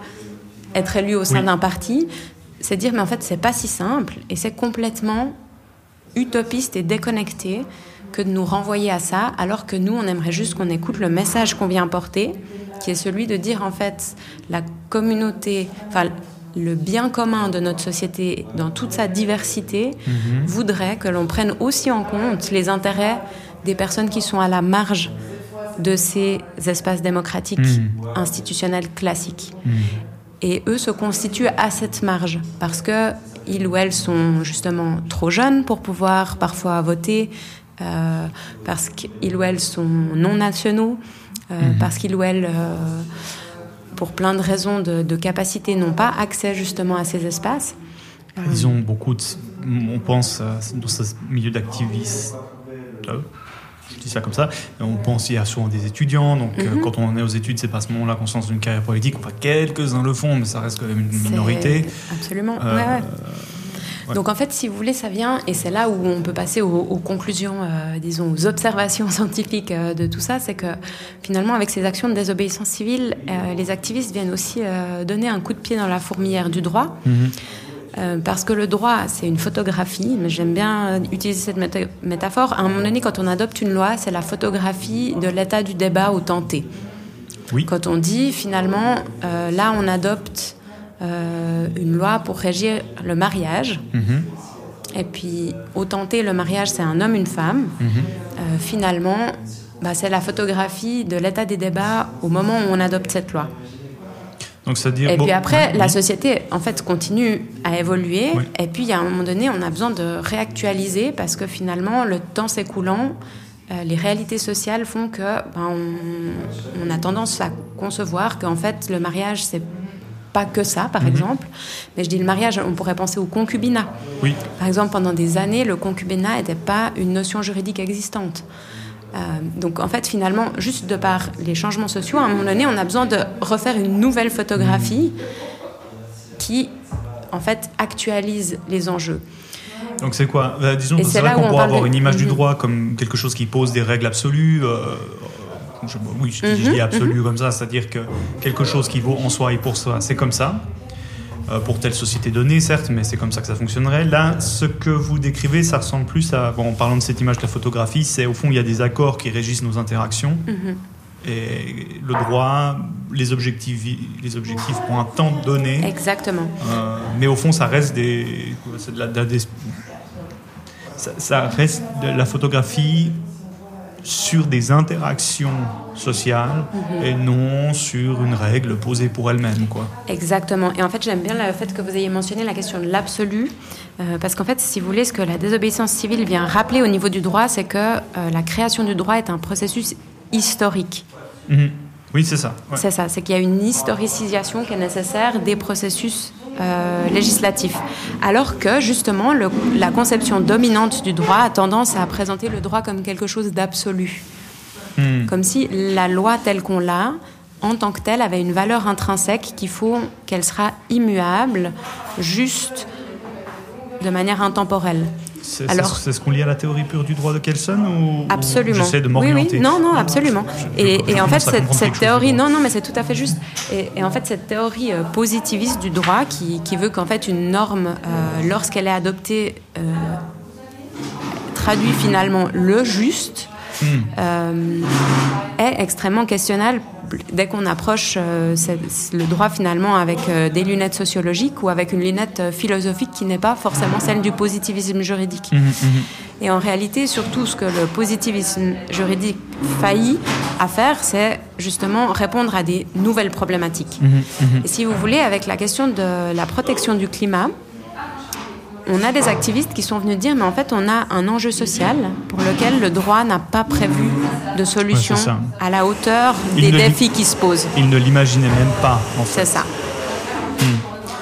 être élu au sein d'un parti, c'est dire mais en fait c'est pas si simple et c'est complètement utopiste et déconnecté que de nous renvoyer à ça alors que nous on aimerait juste qu'on écoute le message qu'on vient porter qui est celui de dire en fait la communauté, enfin le bien commun de notre société dans toute sa diversité mhm. voudrait que l'on prenne aussi en compte les intérêts des personnes qui sont à la marge de ces espaces démocratiques mhm. institutionnels classiques. Mhm. Et eux se constituent à cette marge parce que ils ou elles sont justement trop jeunes pour pouvoir parfois voter, euh, parce qu'ils ou elles sont non nationaux, euh, parce qu'ils ou elles euh, pour plein de raisons de, capacité, n'ont pas accès justement à ces espaces. Ils ont beaucoup de. On pense dans ce milieu d'activistes. Je dis ça comme ça. On pense qu'il y a souvent des étudiants. Donc, euh, mhm. quand on est aux études, c'est pas à ce moment-là qu'on se lance d'une carrière politique. Enfin, quelques-uns le font, mais ça reste quand même une minorité. Absolument. Euh, ouais, ouais. Donc en fait, si vous voulez, ça vient, et c'est là où on peut passer aux, conclusions, euh, disons, aux observations <laughs> scientifiques euh, de tout ça, c'est que finalement, avec ces actions de désobéissance civile, euh, les activistes viennent aussi donner un coup de pied dans la fourmilière du droit. Mhm. parce que le droit, c'est une photographie, mais j'aime bien utiliser cette métaphore. À un moment donné, quand on adopte une loi, c'est la photographie de l'état du débat au tenté. Oui. Quand on dit finalement, là, on adopte euh, une loi pour régir le mariage. Mhm. Et puis, au tenter, le mariage, c'est un homme, une femme. Mhm. Euh, finalement, bah, c'est la photographie de l'état des débats au moment où on adopte cette loi. Donc, et puis après, la société, en fait, continue à évoluer. Et puis, à un moment donné, on a besoin de réactualiser parce que finalement, le temps s'écoulant, euh, les réalités sociales font que ben, on, on, a tendance à concevoir qu'en fait, le mariage, c'est pas que ça, par mhm. exemple. Mais je dis le mariage, on pourrait penser au concubinat. Oui. Par exemple, pendant des années, le concubinat n'était pas une notion juridique existante. Euh, donc en fait, finalement, juste de par les changements sociaux, à un moment donné, on a besoin de refaire une nouvelle photographie qui, en fait, actualise les enjeux. Donc c'est quoi? Bah, Disons, c'est vrai qu'on pourrait avoir une image du droit comme quelque chose qui pose des règles absolues. Euh, oui, je, dis mhm, absolu mhm. comme ça, c'est-à-dire que quelque chose qui vaut en soi et pour soi, c'est comme ça. Euh, pour telle société donnée, certes, mais c'est comme ça que ça fonctionnerait. Là, ce que vous décrivez, ça ressemble plus à, bon, en parlant de cette image de la photographie, c'est au fond, il y a des accords qui régissent nos interactions. Mhm. Et le droit, les objectifs, les objectifs pour un temps donné. Exactement. Euh, mais au fond, ça reste des. De la, ça, ça, reste de la photographie sur des interactions sociales mhm. et non sur une règle posée pour elle-même. Quoi. Exactement. Et en fait, j'aime bien le fait que vous ayez mentionné la question de l'absolu, euh, parce qu'en fait, si vous voulez, ce que la désobéissance civile vient rappeler au niveau du droit, c'est que euh, la création du droit est un processus historique. Mhm. Oui, c'est ça. C'est ça, c'est qu'il y a une historicisation qui est nécessaire des processus euh, législatif. Alors que justement, la conception dominante du droit a tendance à présenter le droit comme quelque chose d'absolu. Hmm. Comme si la loi telle qu'on l'a, en tant que telle, avait une valeur intrinsèque qu'il faut qu'elle sera immuable, juste, de manière intemporelle. C'est ce qu'on lit à la théorie pure du droit de Kelsen ou absolument. j'essaie de m'orienter oui, oui. Non, non, absolument. et, en fait, cette, théorie, non, non, mais c'est tout à fait juste. Et, en fait, cette théorie euh, positiviste du droit qui, qui veut qu'en fait une norme, euh, lorsqu'elle est adoptée, euh, traduit finalement le juste, hmm. est extrêmement questionnable dès qu'on approche euh, le droit finalement avec euh, des lunettes sociologiques ou avec une lunette euh, philosophique qui n'est pas forcément celle du positivisme juridique. Mmh, mmh. Et en réalité, surtout ce que le positivisme juridique faillit à faire, c'est justement répondre à des nouvelles problématiques. Mmh, Et si vous voulez, avec la question de la protection du climat, on a des activistes qui sont venus dire, mais en fait, on a un enjeu social pour lequel le droit n'a pas prévu de solution à la hauteur des défis qui se posent. Ils ne l'imaginaient même pas, en fait. C'est ça. Hmm.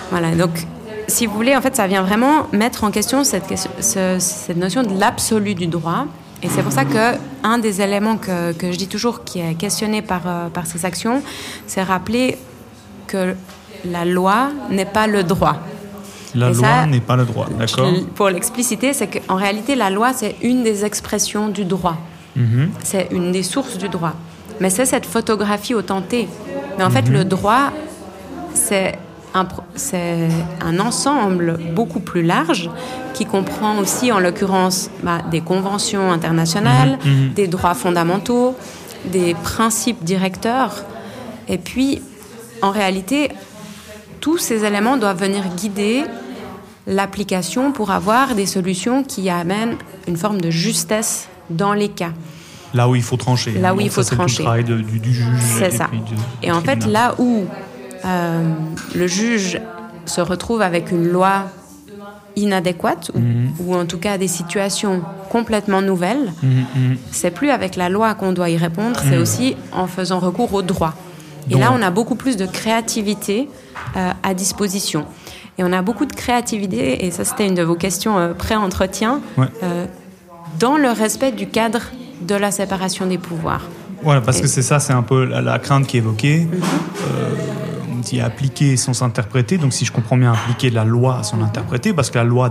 Voilà, donc, si vous voulez, en fait, ça vient vraiment mettre en question cette, cette notion de l'absolu du droit. Et c'est pour ça que un des éléments que, que, je dis toujours qui est questionné par, euh, par ces actions, c'est rappeler que la loi n'est pas le droit. La loi n'est pas le droit, d'accord? Pour l'expliciter, c'est qu'en réalité, la loi, c'est une des expressions du droit. Mhm. C'est une des sources du droit. Mais c'est cette photographie authentée. Mais en fait, mhm. le droit, c'est un, un ensemble beaucoup plus large qui comprend aussi, en l'occurrence, bah, des conventions internationales, mhm. des droits fondamentaux, des principes directeurs. Et puis, en réalité, tous ces éléments doivent venir guider l'application pour avoir des solutions qui amènent une forme de justesse dans les cas. Là où il faut trancher. Là où il faut trancher. C'est le travail du, juge. C'est ça. et en fait, là où euh, le juge se retrouve avec une loi inadéquate, ou, mhm. en tout cas des situations complètement nouvelles, mhm, mhm. c'est plus avec la loi qu'on doit y répondre, c'est aussi en faisant recours au droit. Et là, on a beaucoup plus de créativité euh, à disposition. Et on a beaucoup de créativité, et ça c'était une de vos questions euh, pré-entretien, dans le respect du cadre de la séparation des pouvoirs. Voilà, parce que c'est ça, c'est un peu la, crainte qui est évoquée. Mhm. Euh, on dit appliquer sans s'interpréter. Donc, si je comprends bien, appliquer la loi sans l'interpréter, parce que la loi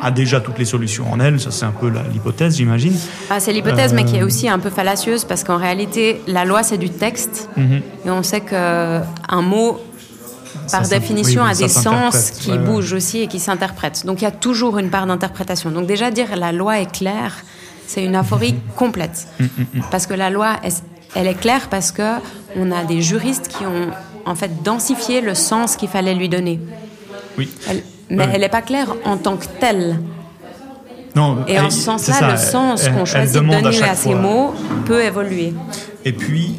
a déjà toutes les solutions en elle. Ça, c'est un peu l'hypothèse, j'imagine. Ah, c'est l'hypothèse, mais qui est euh, aussi un peu fallacieuse, parce qu'en réalité, la loi, c'est du texte. Mhm. Et on sait qu'un mot, par définition, a des sens qui bougent aussi et qui s'interprètent. Donc, il y a toujours une part d'interprétation. Donc, déjà, dire la loi est claire c'est une aphorie mm-hmm. complète. Mm-hmm. Parce que la loi, elle est claire parce que on a des juristes qui ont en fait densifié le sens qu'il fallait lui donner. Oui. Mais elle n'est pas claire en tant que telle. Non, Et en ce sens-là, le sens qu'on choisit de donner à, ces mots peut évoluer. Et puis,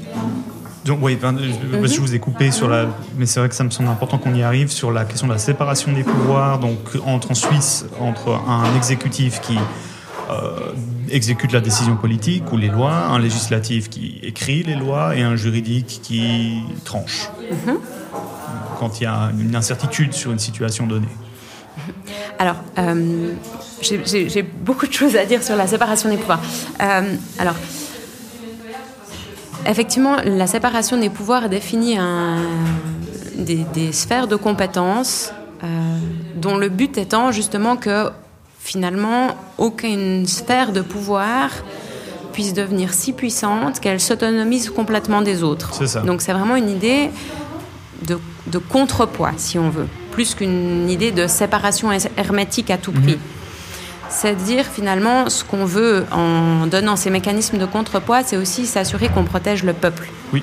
donc, oui, je, je, vous ai coupé sur la. Mais c'est vrai que ça me semble important qu'on y arrive sur la question de la séparation des pouvoirs. Donc, entre en Suisse, entre un exécutif qui euh, exécute la décision politique ou les lois, un législatif qui écrit les lois et un juridique qui tranche. Mhm. Quand il y a une incertitude sur une situation donnée. Alors, euh, j'ai beaucoup de choses à dire sur la séparation des pouvoirs. Euh, alors, effectivement, la séparation des pouvoirs définit un, des, des, sphères de compétences dont le but étant justement que finalement aucune sphère de pouvoir puisse devenir si puissante qu'elle s'autonomise complètement des autres. Donc c'est vraiment une idée de, contrepoids, si on veut, plus qu'une idée de séparation hermétique à tout prix. Mhm. C'est dire finalement ce qu'on veut en donnant ces mécanismes de contrepoids, c'est aussi s'assurer qu'on protège le peuple. Oui.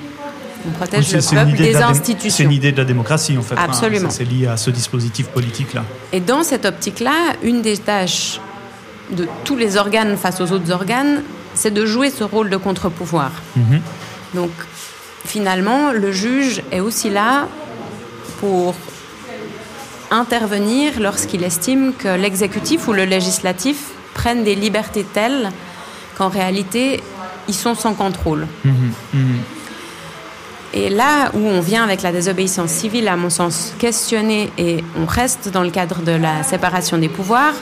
On protège le peuple des institutions. C'est une idée de la démocratie, en fait. Absolument. c'est lié à ce dispositif politique-là. Et dans cette optique-là, une des tâches de tous les organes face aux autres organes, c'est de jouer ce rôle de contre-pouvoir. Mhm. Donc, finalement, le juge est aussi là pour intervenir lorsqu'il estime que l'exécutif ou le législatif prennent des libertés telles qu'en réalité, ils sont sans contrôle. Mhm. Mhm. Et là où on vient avec la désobéissance civile, à mon sens, questionner, et on reste dans le cadre de la séparation des pouvoirs,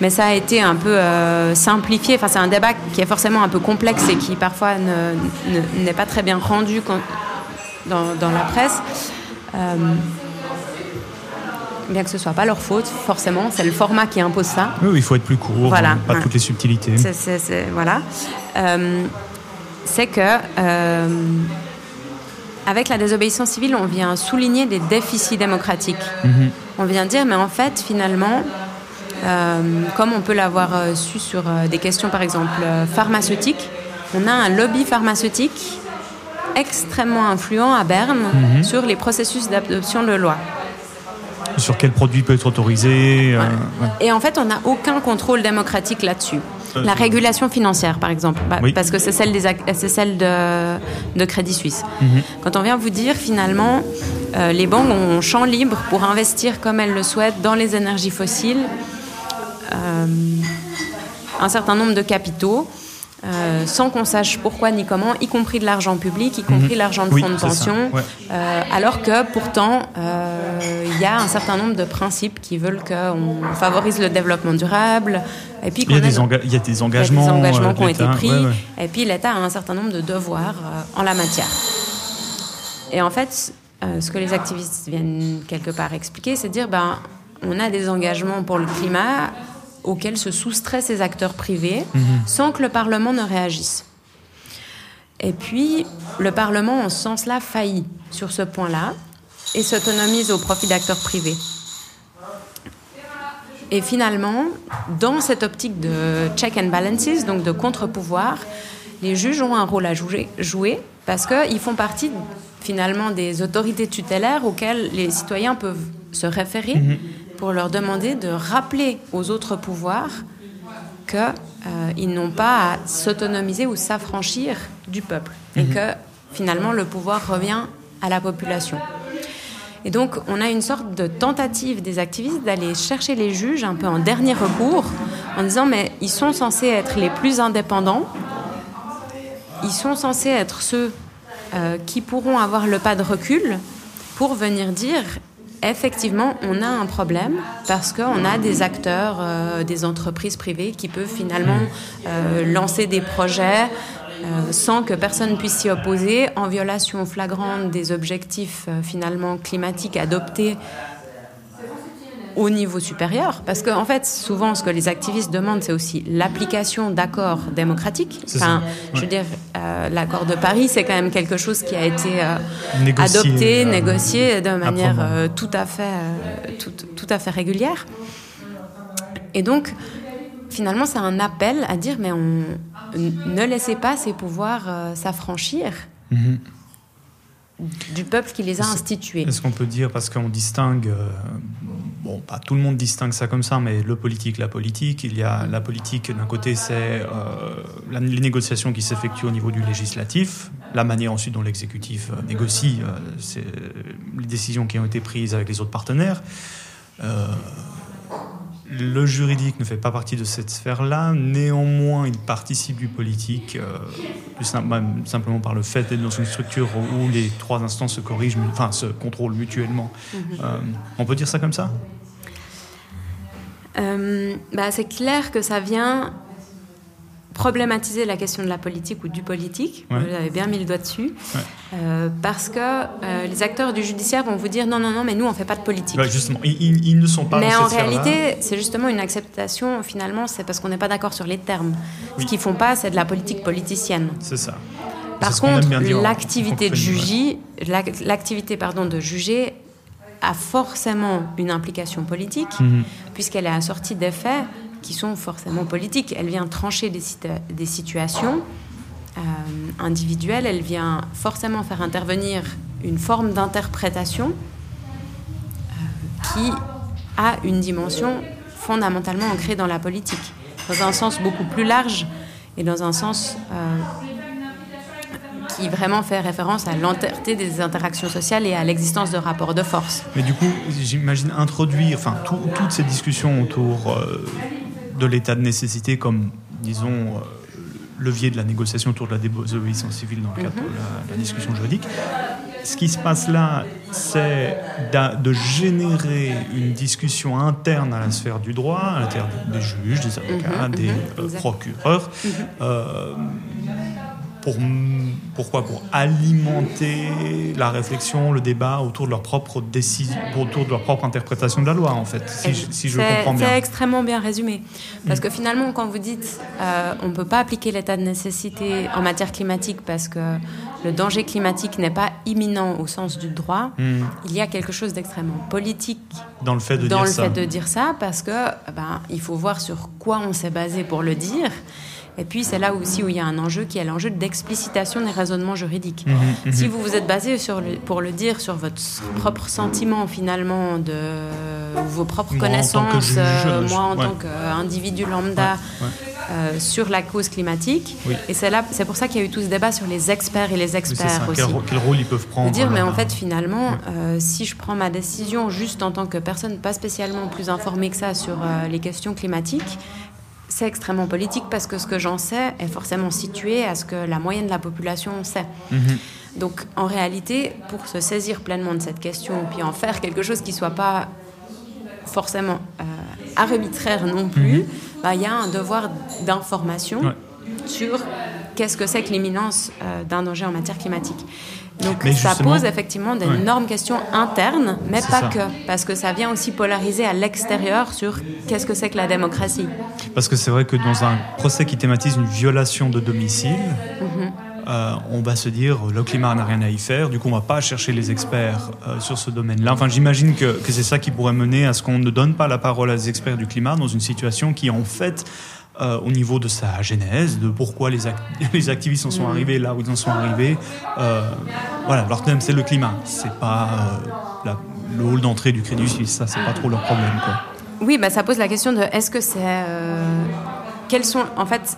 mais ça a été un peu euh, simplifié. Enfin, c'est un débat qui est forcément un peu complexe et qui parfois n'est pas très bien rendu dans, la presse. Euh, bien que ce soit pas leur faute, forcément, c'est le format qui impose ça. Oui, il faut être plus court, voilà. pas toutes les subtilités. C'est, voilà. Euh, c'est que avec la désobéissance civile, on vient souligner des déficits démocratiques. Mhm. On vient dire, mais en fait, finalement, euh, comme on peut l'avoir euh, su sur euh, des questions, par exemple, pharmaceutiques, on a un lobby pharmaceutique extrêmement influent à Berne mhm. sur les processus d'adoption de loi. Sur quel produit peut être autorisé Et en fait, on n'a aucun contrôle démocratique là-dessus. La régulation financière, par exemple, bah, parce que c'est celle, des, celle de, de, Crédit Suisse. Mhm. Quand on vient vous dire, finalement, euh, les banques ont champ libre pour investir comme elles le souhaitent dans les énergies fossiles, euh, un certain nombre de capitaux. Euh, sans qu'on sache pourquoi ni comment, y compris de l'argent public, y compris mhm. l'argent de fonds de pension, euh, alors que pourtant euh, il y a un certain nombre de principes qui veulent qu'on favorise le développement durable. Et puis il, y a des engagements, il y a des engagements qui ont été pris, et puis l'État a un certain nombre de devoirs en la matière. Et en fait, ce que les activistes viennent quelque part expliquer, c'est dire ben on a des engagements pour le climat auxquels se soustraient ces acteurs privés mhm. sans que le Parlement ne réagisse. Et puis, le Parlement, en ce sens-là, faillit sur ce point-là et s'autonomise au profit d'acteurs privés. Et finalement, dans cette optique de check and balances, donc de contre-pouvoir, les juges ont un rôle à jouer, parce qu'ils font partie finalement des autorités tutélaires auxquelles les citoyens peuvent se référer mhm. Pour leur demander de rappeler aux autres pouvoirs qu'ils euh, n'ont pas à s'autonomiser ou s'affranchir du peuple et mhm. que finalement le pouvoir revient à la population. Et donc, on a une sorte de tentative des activistes d'aller chercher les juges un peu en dernier recours, en disant, mais ils sont censés être les plus indépendants, ils sont censés être ceux euh, qui pourront avoir le pas de recul pour venir dire, effectivement, on a un problème parce qu'on a des acteurs, euh, des entreprises privées qui peuvent finalement euh, lancer des projets euh, sans que personne puisse s'y opposer, en violation flagrante des objectifs finalement climatiques adoptés au niveau supérieur. Parce qu'en en fait, souvent, ce que les activistes demandent, c'est aussi l'application d'accords démocratiques. Enfin, Je veux dire, euh, l'accord de Paris, c'est quand même quelque chose qui a été adopté, négocié de manière tout, à fait, tout, tout, à fait régulière. Et donc, finalement, c'est un appel à dire, mais on, ne laissez pas ces pouvoirs euh, s'affranchir mhm. du peuple qui les a institués. Est-ce qu'on peut dire, parce qu'on distingue, euh, bon, pas tout le monde distingue ça comme ça, mais le politique, la politique, il y a la politique, d'un côté, c'est euh, les négociations qui s'effectuent au niveau du législatif, la manière ensuite dont l'exécutif négocie, c'est les décisions qui ont été prises avec les autres partenaires. Le juridique ne fait pas partie de cette sphère-là, néanmoins il participe du politique, euh, plus simplement par le fait d'être dans une structure où les trois instances se corrigent, enfin se contrôlent mutuellement. Euh, on peut dire ça comme ça? Euh, bah, C'est clair que ça vient problématiser la question de la politique ou du politique. Vous avez bien mis le doigt dessus. Euh, parce que euh, les acteurs du judiciaire vont vous dire non, non, non, mais nous, on ne fait pas de politique. justement, ils, ne sont pas Mais en réalité, c'est justement une acceptation, finalement, c'est parce qu'on n'est pas d'accord sur les termes. Ce qu'ils font pas, c'est de la politique politicienne. C'est ça. Par contre, l'activité de juger, l'activité pardon de juger a forcément une implication politique, mhm. Puisqu'elle est assortie des faits qui sont forcément politiques. Elle vient trancher des, des situations euh, individuelles, elle vient forcément faire intervenir une forme d'interprétation euh, qui a une dimension fondamentalement ancrée dans la politique, dans un sens beaucoup plus large et dans un sens euh, qui vraiment fait référence à l'entièreté des interactions sociales et à l'existence de rapports de force. Mais du coup, j'imagine introduire enfin, toutes ces discussions autour de l'état de nécessité comme, disons, euh, levier de la négociation autour de la désobéissance civile dans le cadre de la, discussion juridique. Ce qui se passe là, c'est de générer une discussion interne à la sphère du droit, à l'intérieur des juges, des avocats, mhm, des mhm, euh, procureurs, mhm. euh, pour, pourquoi? Pour alimenter la réflexion, le débat autour de leur propre décision, autour de leur propre interprétation de la loi, en fait, si, je, comprends bien. C'est extrêmement bien résumé. Parce que finalement, quand vous dites euh, on ne peut pas appliquer l'état de nécessité en matière climatique parce que le danger climatique n'est pas imminent au sens du droit, hmm. il y a quelque chose d'extrêmement politique dans le fait de dans dire le ça. Fait de dire ça parce que ben, il faut voir sur quoi on s'est basé pour le dire. Et puis c'est là aussi où il y a un enjeu qui est l'enjeu d'explicitation des raisonnements juridiques. Mhm, mhm. Si vous vous êtes basé sur pour le dire sur votre propre sentiment finalement de vos propres connaissances, euh, moi en tant qu'individu lambda. Euh, sur la cause climatique. Et c'est là, c'est pour ça qu'il y a eu tout ce débat sur les experts et les experts aussi. Quel, rôle ils peuvent prendre dire, mais en fait, finalement, euh, si je prends ma décision juste en tant que personne pas spécialement plus informée que ça sur les questions climatiques, c'est extrêmement politique parce que ce que j'en sais est forcément situé à ce que la moyenne de la population sait. Mhm. Donc en réalité, pour se saisir pleinement de cette question, puis en faire quelque chose qui ne soit pas forcément euh, arbitraire non plus, mhm. bah, il y a un devoir d'information sur qu'est-ce que c'est que l'imminence euh, d'un danger en matière climatique. Donc ça pose effectivement d'énormes questions internes, mais pas que, parce que ça vient aussi polariser à l'extérieur sur qu'est-ce que c'est que la démocratie. Parce que c'est vrai que dans un procès qui thématise une violation de domicile, mhm. euh, on va se dire le climat n'a rien à y faire, du coup on va pas chercher les experts euh, sur ce domaine-là. Enfin, j'imagine que, que c'est ça qui pourrait mener à ce qu'on ne donne pas la parole à des experts du climat dans une situation qui en fait euh, au niveau de sa genèse, de pourquoi les, <laughs> les activistes en sont arrivés là où ils en sont arrivés. Euh, voilà, leur thème c'est le climat, c'est pas euh, la, le hall d'entrée du Crédit Suisse, ça c'est pas trop leur problème. Quoi. Oui, bah, ça pose la question de est-ce que c'est. Euh, quels sont. En fait,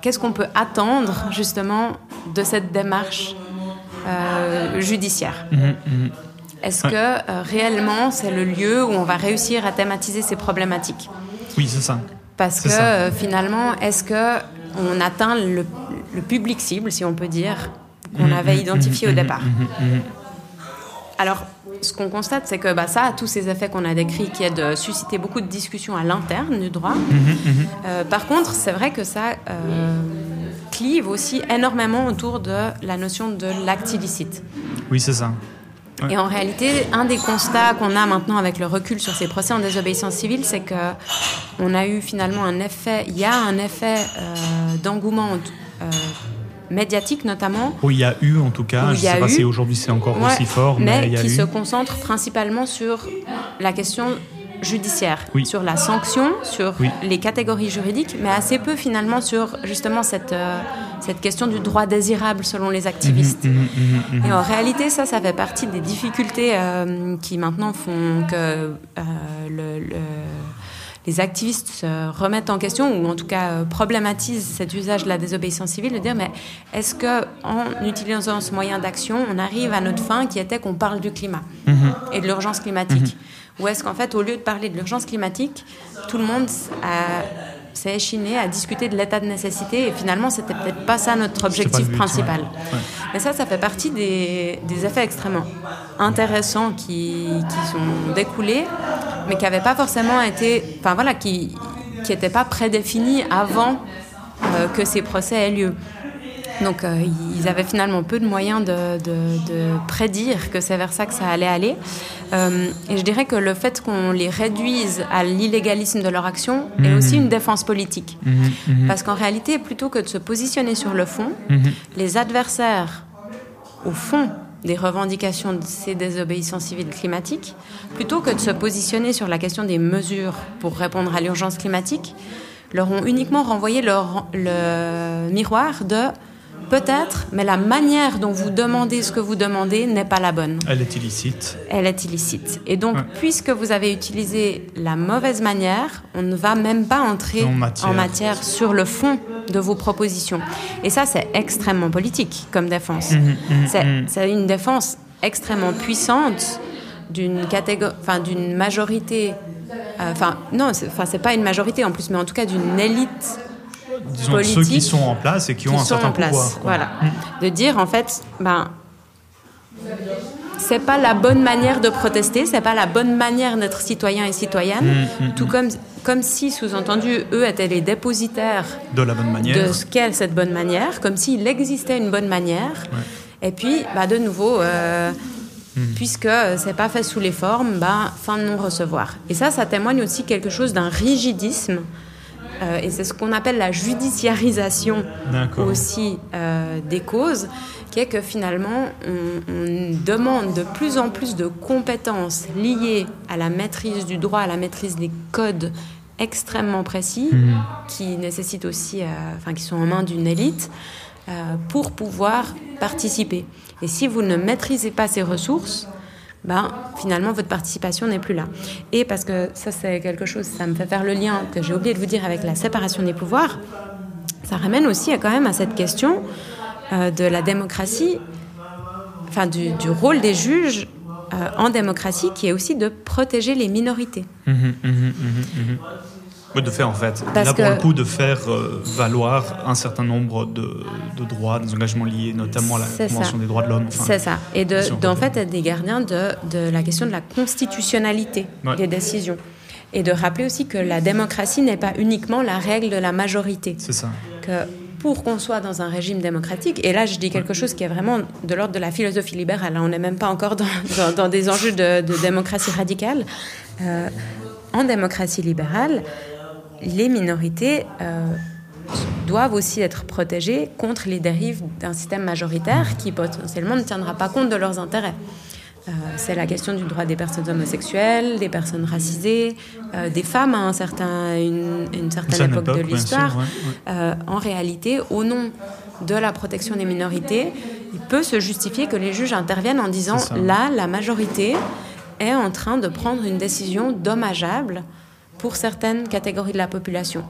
qu'est-ce qu'on peut attendre justement de cette démarche judiciaire? Mhm, mhm. Est-ce Ouais. que réellement c'est le lieu où on va réussir à thématiser ces problématiques? Oui, c'est ça. Parce que ça. euh, finalement, est-ce que on atteint le, le public cible, si on peut dire, qu'on Mhm, avait mhm, identifié au départ mhm, mhm. Alors, ce qu'on constate, c'est que bah, ça a tous ces effets qu'on a décrits, qui est de susciter beaucoup de discussions à l'interne du droit. Euh, par contre, c'est vrai que ça euh, clive aussi énormément autour de la notion de l'acte illicite. Oui, c'est ça. Ouais. Et en réalité, un des constats qu'on a maintenant avec le recul sur ces procès en désobéissance civile, c'est que on a eu finalement un effet, il y a un effet euh, d'engouement euh, médiatique notamment, Oui, il y a eu en tout cas, Où je ne sais pas eu- si aujourd'hui c'est encore Ouais, aussi fort, mais, mais il y a qui eu. se concentre principalement sur la question judiciaire, Oui. sur la sanction, sur Oui. les catégories juridiques, mais assez peu finalement sur justement cette, euh, cette question du droit désirable selon les activistes. Mhm, mhm, mhm. Et en réalité, ça, ça fait partie des difficultés euh, qui maintenant font que euh, le- le- les activistes se remettent en question, ou en tout cas problématisent cet usage de la désobéissance civile, de dire mais est-ce que en utilisant ce moyen d'action, on arrive à notre fin qui était qu'on parle du climat et de l'urgence climatique? Ou est-ce qu'en fait, au lieu de parler de l'urgence climatique, tout le monde s'est échiné à discuter de l'état de nécessité et finalement, c'était peut-être pas ça notre objectif but, principal. ouais. Ouais. Mais ça, ça fait partie des, des effets extrêmement intéressants qui, qui sont découlés, mais qui n'avaient pas forcément été, enfin voilà, qui qui n'étaient pas prédéfinis avant euh, que ces procès aient lieu. Donc euh, ils avaient finalement peu de moyens de, de- de prédire que c'est vers ça que ça allait aller. Euh, et je dirais que le fait qu'on les réduise à l'illégalisme de leur action est aussi une défense politique. Mhm, mhm, Parce qu'en réalité, plutôt que de se positionner sur le fond, mhm. les adversaires, au fond des revendications de ces désobéissances civiles climatiques, plutôt que de se positionner sur la question des mesures pour répondre à l'urgence climatique, leur ont uniquement renvoyé leur, le miroir de peut-être, mais la manière dont vous demandez ce que vous demandez n'est pas la bonne. Elle est illicite. Elle est illicite. Et donc, Ouais. puisque vous avez utilisé la mauvaise manière, on ne va même pas entrer En matière. en matière sur le fond de vos propositions. Et ça, c'est extrêmement politique comme défense. Mhm, C'est- C'est une défense extrêmement puissante d'une catégorie, enfin d'une majorité. euh, Enfin, non, enfin, c'est pas une majorité en plus, mais en tout cas d'une élite Disons ceux qui sont en place et qui, ont un certain place. pouvoir. Voilà. De dire en fait, ben, c'est pas la bonne manière de protester, c'est pas la bonne manière d'être citoyen et citoyenne. Mm, Tout comme, comme si, sous-entendu, eux étaient les dépositaires De la bonne manière. de ce qu'est cette bonne manière, comme s'il existait une bonne manière. Et puis, bah, de nouveau, euh, puisque c'est pas fait sous les formes, bah, fin de non-recevoir. Et ça, ça témoigne aussi quelque chose d'un rigidisme. Euh, et c'est ce qu'on appelle la judiciarisation aussi euh, des causes, qui est que finalement, on, on demande de plus en plus de compétences liées à la maîtrise du droit, à la maîtrise des codes extrêmement précis, Mhm. qui nécessitent aussi, euh, enfin, qui sont en main d'une élite, pour pouvoir participer. Et si vous ne maîtrisez pas ces ressources, ben, finalement, votre participation n'est plus là. Et parce que ça, c'est quelque chose, ça me fait faire le lien que j'ai oublié de vous dire avec la séparation des pouvoirs, ça ramène aussi à, quand même à cette question euh, de la démocratie, enfin du, rôle des juges euh, en démocratie, qui est aussi de protéger les minorités. Mhm, mhm, mhm. Oui, de faire en fait. Parce Là, pour que- le coup, de faire euh, valoir un certain nombre de, de droits, des engagements liés notamment à la Convention ça. des droits de l'homme. enfin, C'est ça. Et de, peut fait être des gardiens de, de la question de la constitutionnalité Ouais. des décisions. Et de rappeler aussi que la démocratie n'est pas uniquement la règle de la majorité. C'est ça. que pour qu'on soit dans un régime démocratique, et là je dis quelque chose qui est vraiment de l'ordre de la philosophie libérale, hein, on n'est même pas encore dans, dans- dans des enjeux de, de démocratie radicale, Euh, en démocratie libérale, les minorités euh, doivent aussi être protégés contre les dérives d'un système majoritaire qui potentiellement ne tiendra pas compte de leurs intérêts. Euh, c'est la question du droit des personnes homosexuelles, des personnes racisées, euh, des femmes à un certain, une, une certaine époque, de l'histoire. Euh, en réalité, au nom de la protection des minorités, il peut se justifier que les juges interviennent en disant là, la majorité est en train de prendre une décision dommageable pour certaines catégories de la population.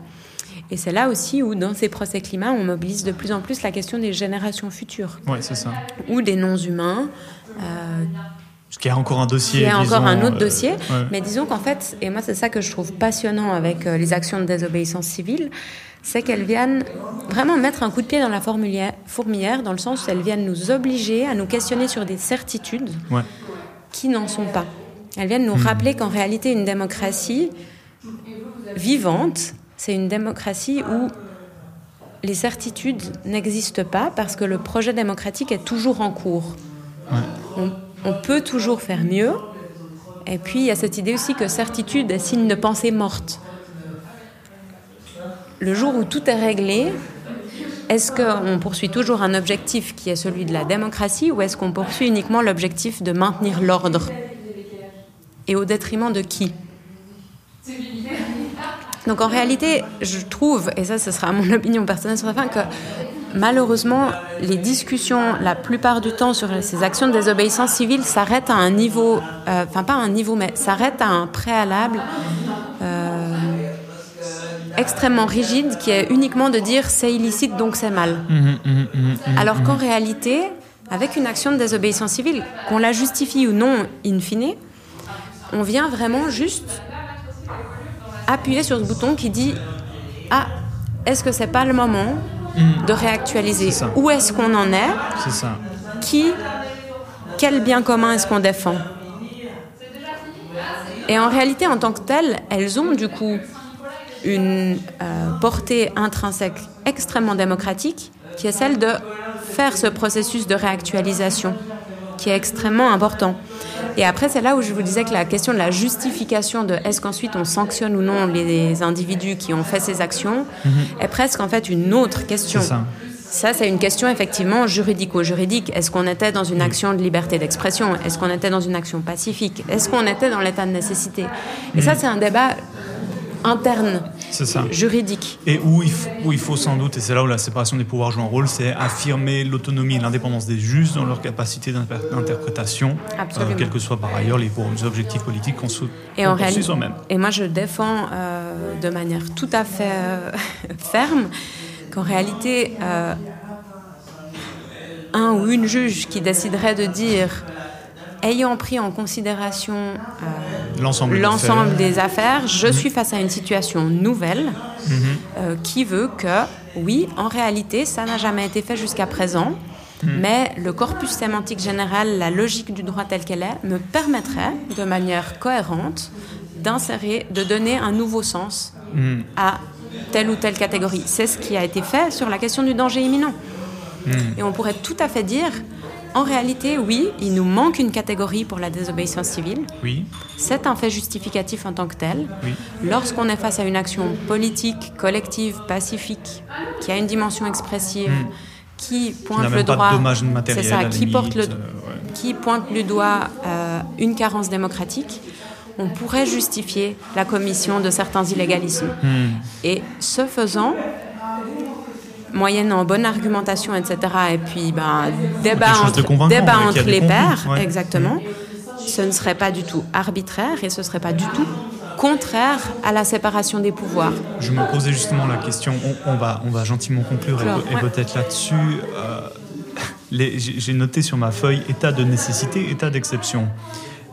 Et c'est là aussi où, dans ces procès climat, on mobilise de plus en plus la question des générations futures. Oui, c'est ça. Ou des non-humains. Euh, ce qui est encore un dossier. Qui est encore un autre euh, dossier. Mais disons qu'en fait, et moi c'est ça que je trouve passionnant avec euh, les actions de désobéissance civile, c'est qu'elles viennent vraiment mettre un coup de pied dans la fourmilière, dans le sens où elles viennent nous obliger à nous questionner sur des certitudes qui n'en sont pas. Elles viennent nous hmm. rappeler qu'en réalité, une démocratie vivante, c'est une démocratie où les certitudes n'existent pas parce que le projet démocratique est toujours en cours. On, peut toujours faire mieux. Et puis, il y a cette idée aussi que certitude est signe de pensée morte. Le jour où tout est réglé, est-ce qu'on poursuit toujours un objectif qui est celui de la démocratie ou est-ce qu'on poursuit uniquement l'objectif de maintenir l'ordre? Et au détriment de qui? Donc en réalité, je trouve, et ça ce sera mon <laughs> opinion personnelle sur la fin, que malheureusement, les discussions, la plupart du temps, sur ces actions de désobéissance civile s'arrêtent à un niveau, euh, enfin pas à un niveau, mais s'arrêtent à un préalable euh, extrêmement rigide qui est uniquement de dire c'est illicite donc c'est mal. Mmh, mmh, mmh, Alors qu'en réalité, avec une action de désobéissance civile, qu'on la justifie ou non in fine, on vient vraiment juste appuyer sur ce bouton qui dit Ah, est-ce que c'est pas le moment de réactualiser Où est-ce qu'on en est? C'est ça. Qui, quel bien commun est-ce qu'on défend? Et en réalité, en tant que telles, elles ont du coup une euh, portée intrinsèque extrêmement démocratique, qui est celle de faire ce processus de réactualisation, qui est extrêmement important. Et après, c'est là où je vous disais que la question de la justification de est-ce qu'ensuite on sanctionne ou non les individus qui ont fait ces actions mhm. est presque en fait une autre question. Ça. Ça, c'est une question effectivement juridico-juridique. Est-ce qu'on était dans une action de liberté d'expression? Est-ce qu'on était dans une action pacifique? Est-ce qu'on était dans l'état de nécessité? Et ça, mhm. c'est un débat interne, ça. juridique. Et où il, faut, où il, faut sans doute, et c'est là où la séparation des pouvoirs joue un rôle, c'est affirmer l'autonomie et l'indépendance des juges dans leur capacité d'interprétation, euh, quels que soient par ailleurs les, objectifs politiques qu'on sous et en soi-même. Et moi, je défends euh, de manière tout à fait euh, <laughs> ferme qu'en réalité, un ou une juge qui déciderait de dire ayant pris en considération euh, l'ensemble des, affaires, je mhm. suis face à une situation nouvelle mhm. euh, qui veut que, oui, en réalité, ça n'a jamais été fait jusqu'à présent, mhm. mais le corpus sémantique général, la logique du droit tel qu'elle est, me permettrait, de manière cohérente, d'insérer, de donner un nouveau sens à telle ou telle catégorie. C'est ce qui a été fait sur la question du danger imminent. Et on pourrait tout à fait dire, en réalité, oui, il nous manque une catégorie pour la désobéissance civile. Oui. C'est un fait justificatif en tant que tel. Oui. Lorsqu'on est face à une action politique, collective, pacifique, qui a une dimension expressive, hmm. qui pointe le droit, c'est ça, qui porte le, euh, qui pointe du doigt euh, une carence démocratique on pourrait justifier la commission de certains illégalismes. Hmm. Et ce faisant, moyennant bonne argumentation, etc., et puis ben, débat entre, débat entre les pairs, exactement, ce ne serait pas du tout arbitraire et ce ne serait pas du tout contraire à la séparation des pouvoirs. Je me posais justement la question, on, va, on va gentiment conclure et, peut-être là-dessus. Euh, <laughs> j'ai noté sur ma feuille état de nécessité, état d'exception.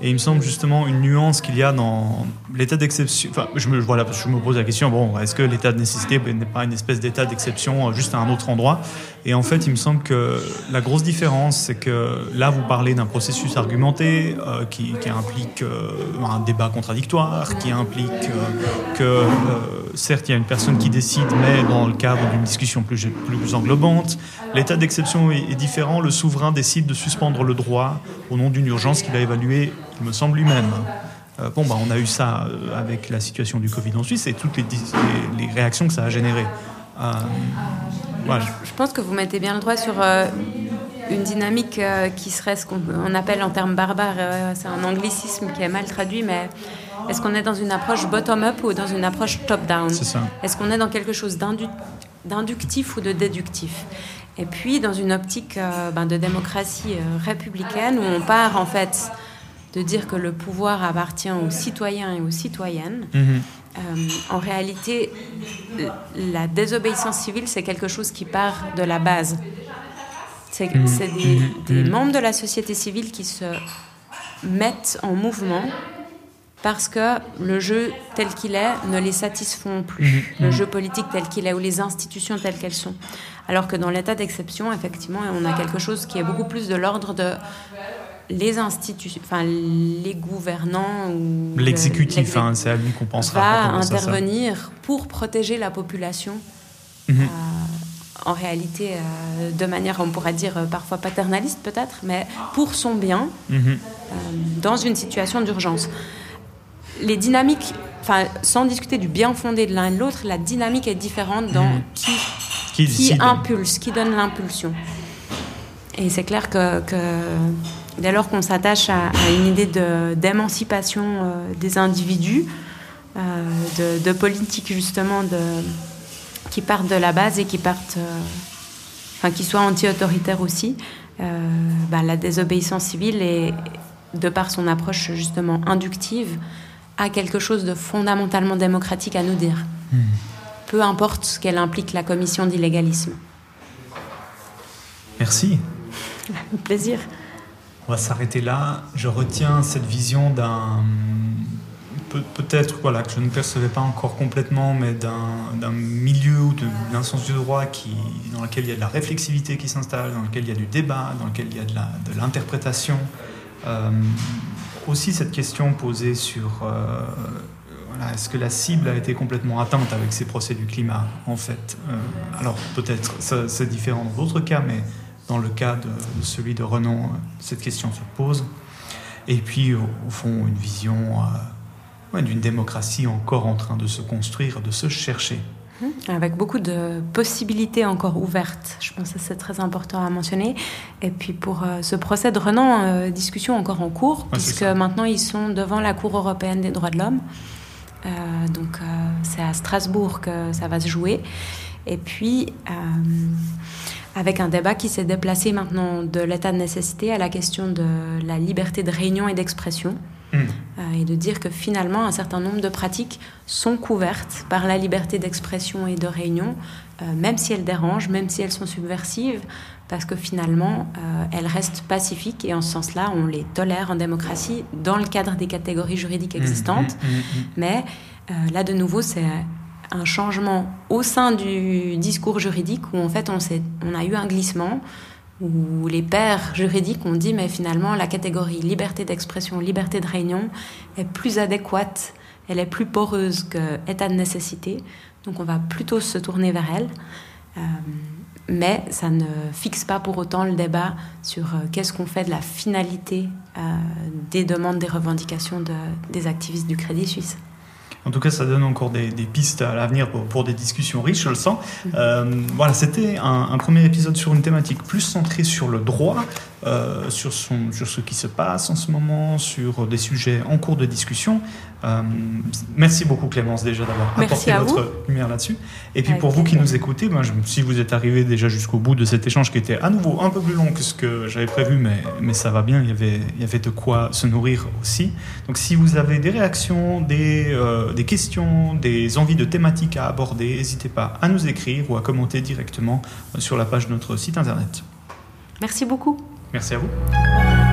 Et il me semble justement une nuance qu'il y a dans l'état d'exception. Enfin, je me, voilà, je me pose la question bon, est-ce que l'état de nécessité n'est pas une espèce d'état d'exception euh, juste à un autre endroit? Et en fait, il me semble que la grosse différence, c'est que là, vous parlez d'un processus argumenté euh, qui, implique euh, un débat contradictoire, qui implique que, certes, il y a une personne qui décide, mais dans le cadre d'une discussion plus, plus englobante. L'état d'exception est, est différent. Le souverain décide de suspendre le droit au nom d'une urgence qu'il a évaluée il me semble lui-même. Euh, bon, bah, on a eu ça euh, avec la situation du Covid en Suisse et toutes les, les, réactions que ça a générées. je, pense que vous mettez bien le doigt sur une dynamique qui serait ce qu'on appelle en termes barbares, c'est un anglicisme qui est mal traduit, mais est-ce qu'on est dans une approche bottom-up ou dans une approche top-down? Est-ce qu'on est dans quelque chose d'inductif ou de déductif? Et puis dans une optique euh, ben, de démocratie euh, républicaine où on part en fait de dire que le pouvoir appartient aux citoyens et aux citoyennes. Mhm. Euh, en réalité, la désobéissance civile, c'est quelque chose qui part de la base. C'est mhm. des, mhm. membres de la société civile qui se mettent en mouvement parce que le jeu tel qu'il est ne les satisfont plus. Le jeu politique tel qu'il est ou les institutions telles qu'elles sont. Alors que dans l'état d'exception, effectivement, on a quelque chose qui est beaucoup plus de l'ordre de les institutions, enfin les gouvernants ou l'exécutif, hein, c'est à lui qu'on pensera. Va intervenir pour protéger la population. Mhm. Euh, en réalité, euh, de manière, on pourrait dire euh, parfois paternaliste peut-être, mais pour son bien, mhm. dans une situation d'urgence les dynamiques, enfin, sans discuter du bien fondé de l'un et de l'autre, la dynamique est différente dans mhm. qui, qui, impulse, qui donne l'impulsion. Et c'est clair que, dès lors qu'on s'attache à, une idée d'émancipation euh, des individus, euh, de, politique justement de, qui partent de la base et qui partent, euh, enfin, qui soient anti-autoritaires aussi, bah, la désobéissance civile est, de par son approche justement inductive, a quelque chose de fondamentalement démocratique à nous dire. Hmm. Peu importe ce qu'elle implique, la commission d'illégalisme. Merci. <laughs> Plaisir. On va s'arrêter là. Je retiens cette vision d'un peut-être voilà, que je ne percevais pas encore complètement, mais d'un milieu ou d'un sens du droit qui, dans lequel il y a de la réflexivité qui s'installe, dans lequel il y a du débat, dans lequel il y a de l'interprétation. Euh, aussi cette question posée sur euh, voilà, est-ce que la cible a été complètement atteinte avec ces procès du climat en fait? Euh, Alors peut-être c'est différent dans d'autres cas, mais dans le cas de, celui de Renan, cette question se pose. Et puis au, fond une vision euh, d'une démocratie encore en train de se construire, de se chercher. Mmh. Avec beaucoup de possibilités encore ouvertes. Je pense que c'est très important à mentionner. Et puis pour euh, ce procès de Renan, euh, discussion encore en cours, puisque maintenant ils sont devant la Cour européenne des droits de l'homme. Euh, donc c'est à Strasbourg que ça va se jouer. Et puis avec un débat qui s'est déplacé maintenant de l'état de nécessité à la question de la liberté de réunion et d'expression. Hmm. Euh, et de dire que finalement un certain nombre de pratiques sont couvertes par la liberté d'expression et de réunion, euh, même si elles dérangent, même si elles sont subversives, parce que finalement euh, elles restent pacifiques et en ce sens-là on les tolère en démocratie dans le cadre des catégories juridiques hmm, existantes. Hmm, Mais là de nouveau c'est un changement au sein du discours juridique où en fait on, a eu un glissement où les pères juridiques ont dit mais finalement la catégorie liberté d'expression, liberté de réunion est plus adéquate, elle est plus poreuse que état de nécessité, donc on va plutôt se tourner vers elle. Euh, mais ça ne fixe pas pour autant le débat sur euh, qu'est-ce qu'on fait de la finalité euh, des demandes, des revendications des activistes du Crédit Suisse. En tout cas, ça donne encore des, pistes à l'avenir pour, des discussions riches, je le sens. Euh, voilà, c'était un, premier épisode sur une thématique plus centrée sur le droit, euh, sur, son, sur ce qui se passe en ce moment, sur des sujets en cours de discussion. Euh, merci beaucoup Clémence déjà d'avoir apporté votre lumière là-dessus. Et puis pour vous qui nous écoutez, ben, si vous êtes arrivé déjà jusqu'au bout de cet échange qui était à nouveau un peu plus long que ce que j'avais prévu, mais, mais ça va bien, il y, avait, il y avait de quoi se nourrir aussi. Donc si vous avez des réactions, des, euh, des questions, des envies de thématiques à aborder, n'hésitez pas à nous écrire ou à commenter directement sur la page de notre site internet. Merci beaucoup. Merci à vous.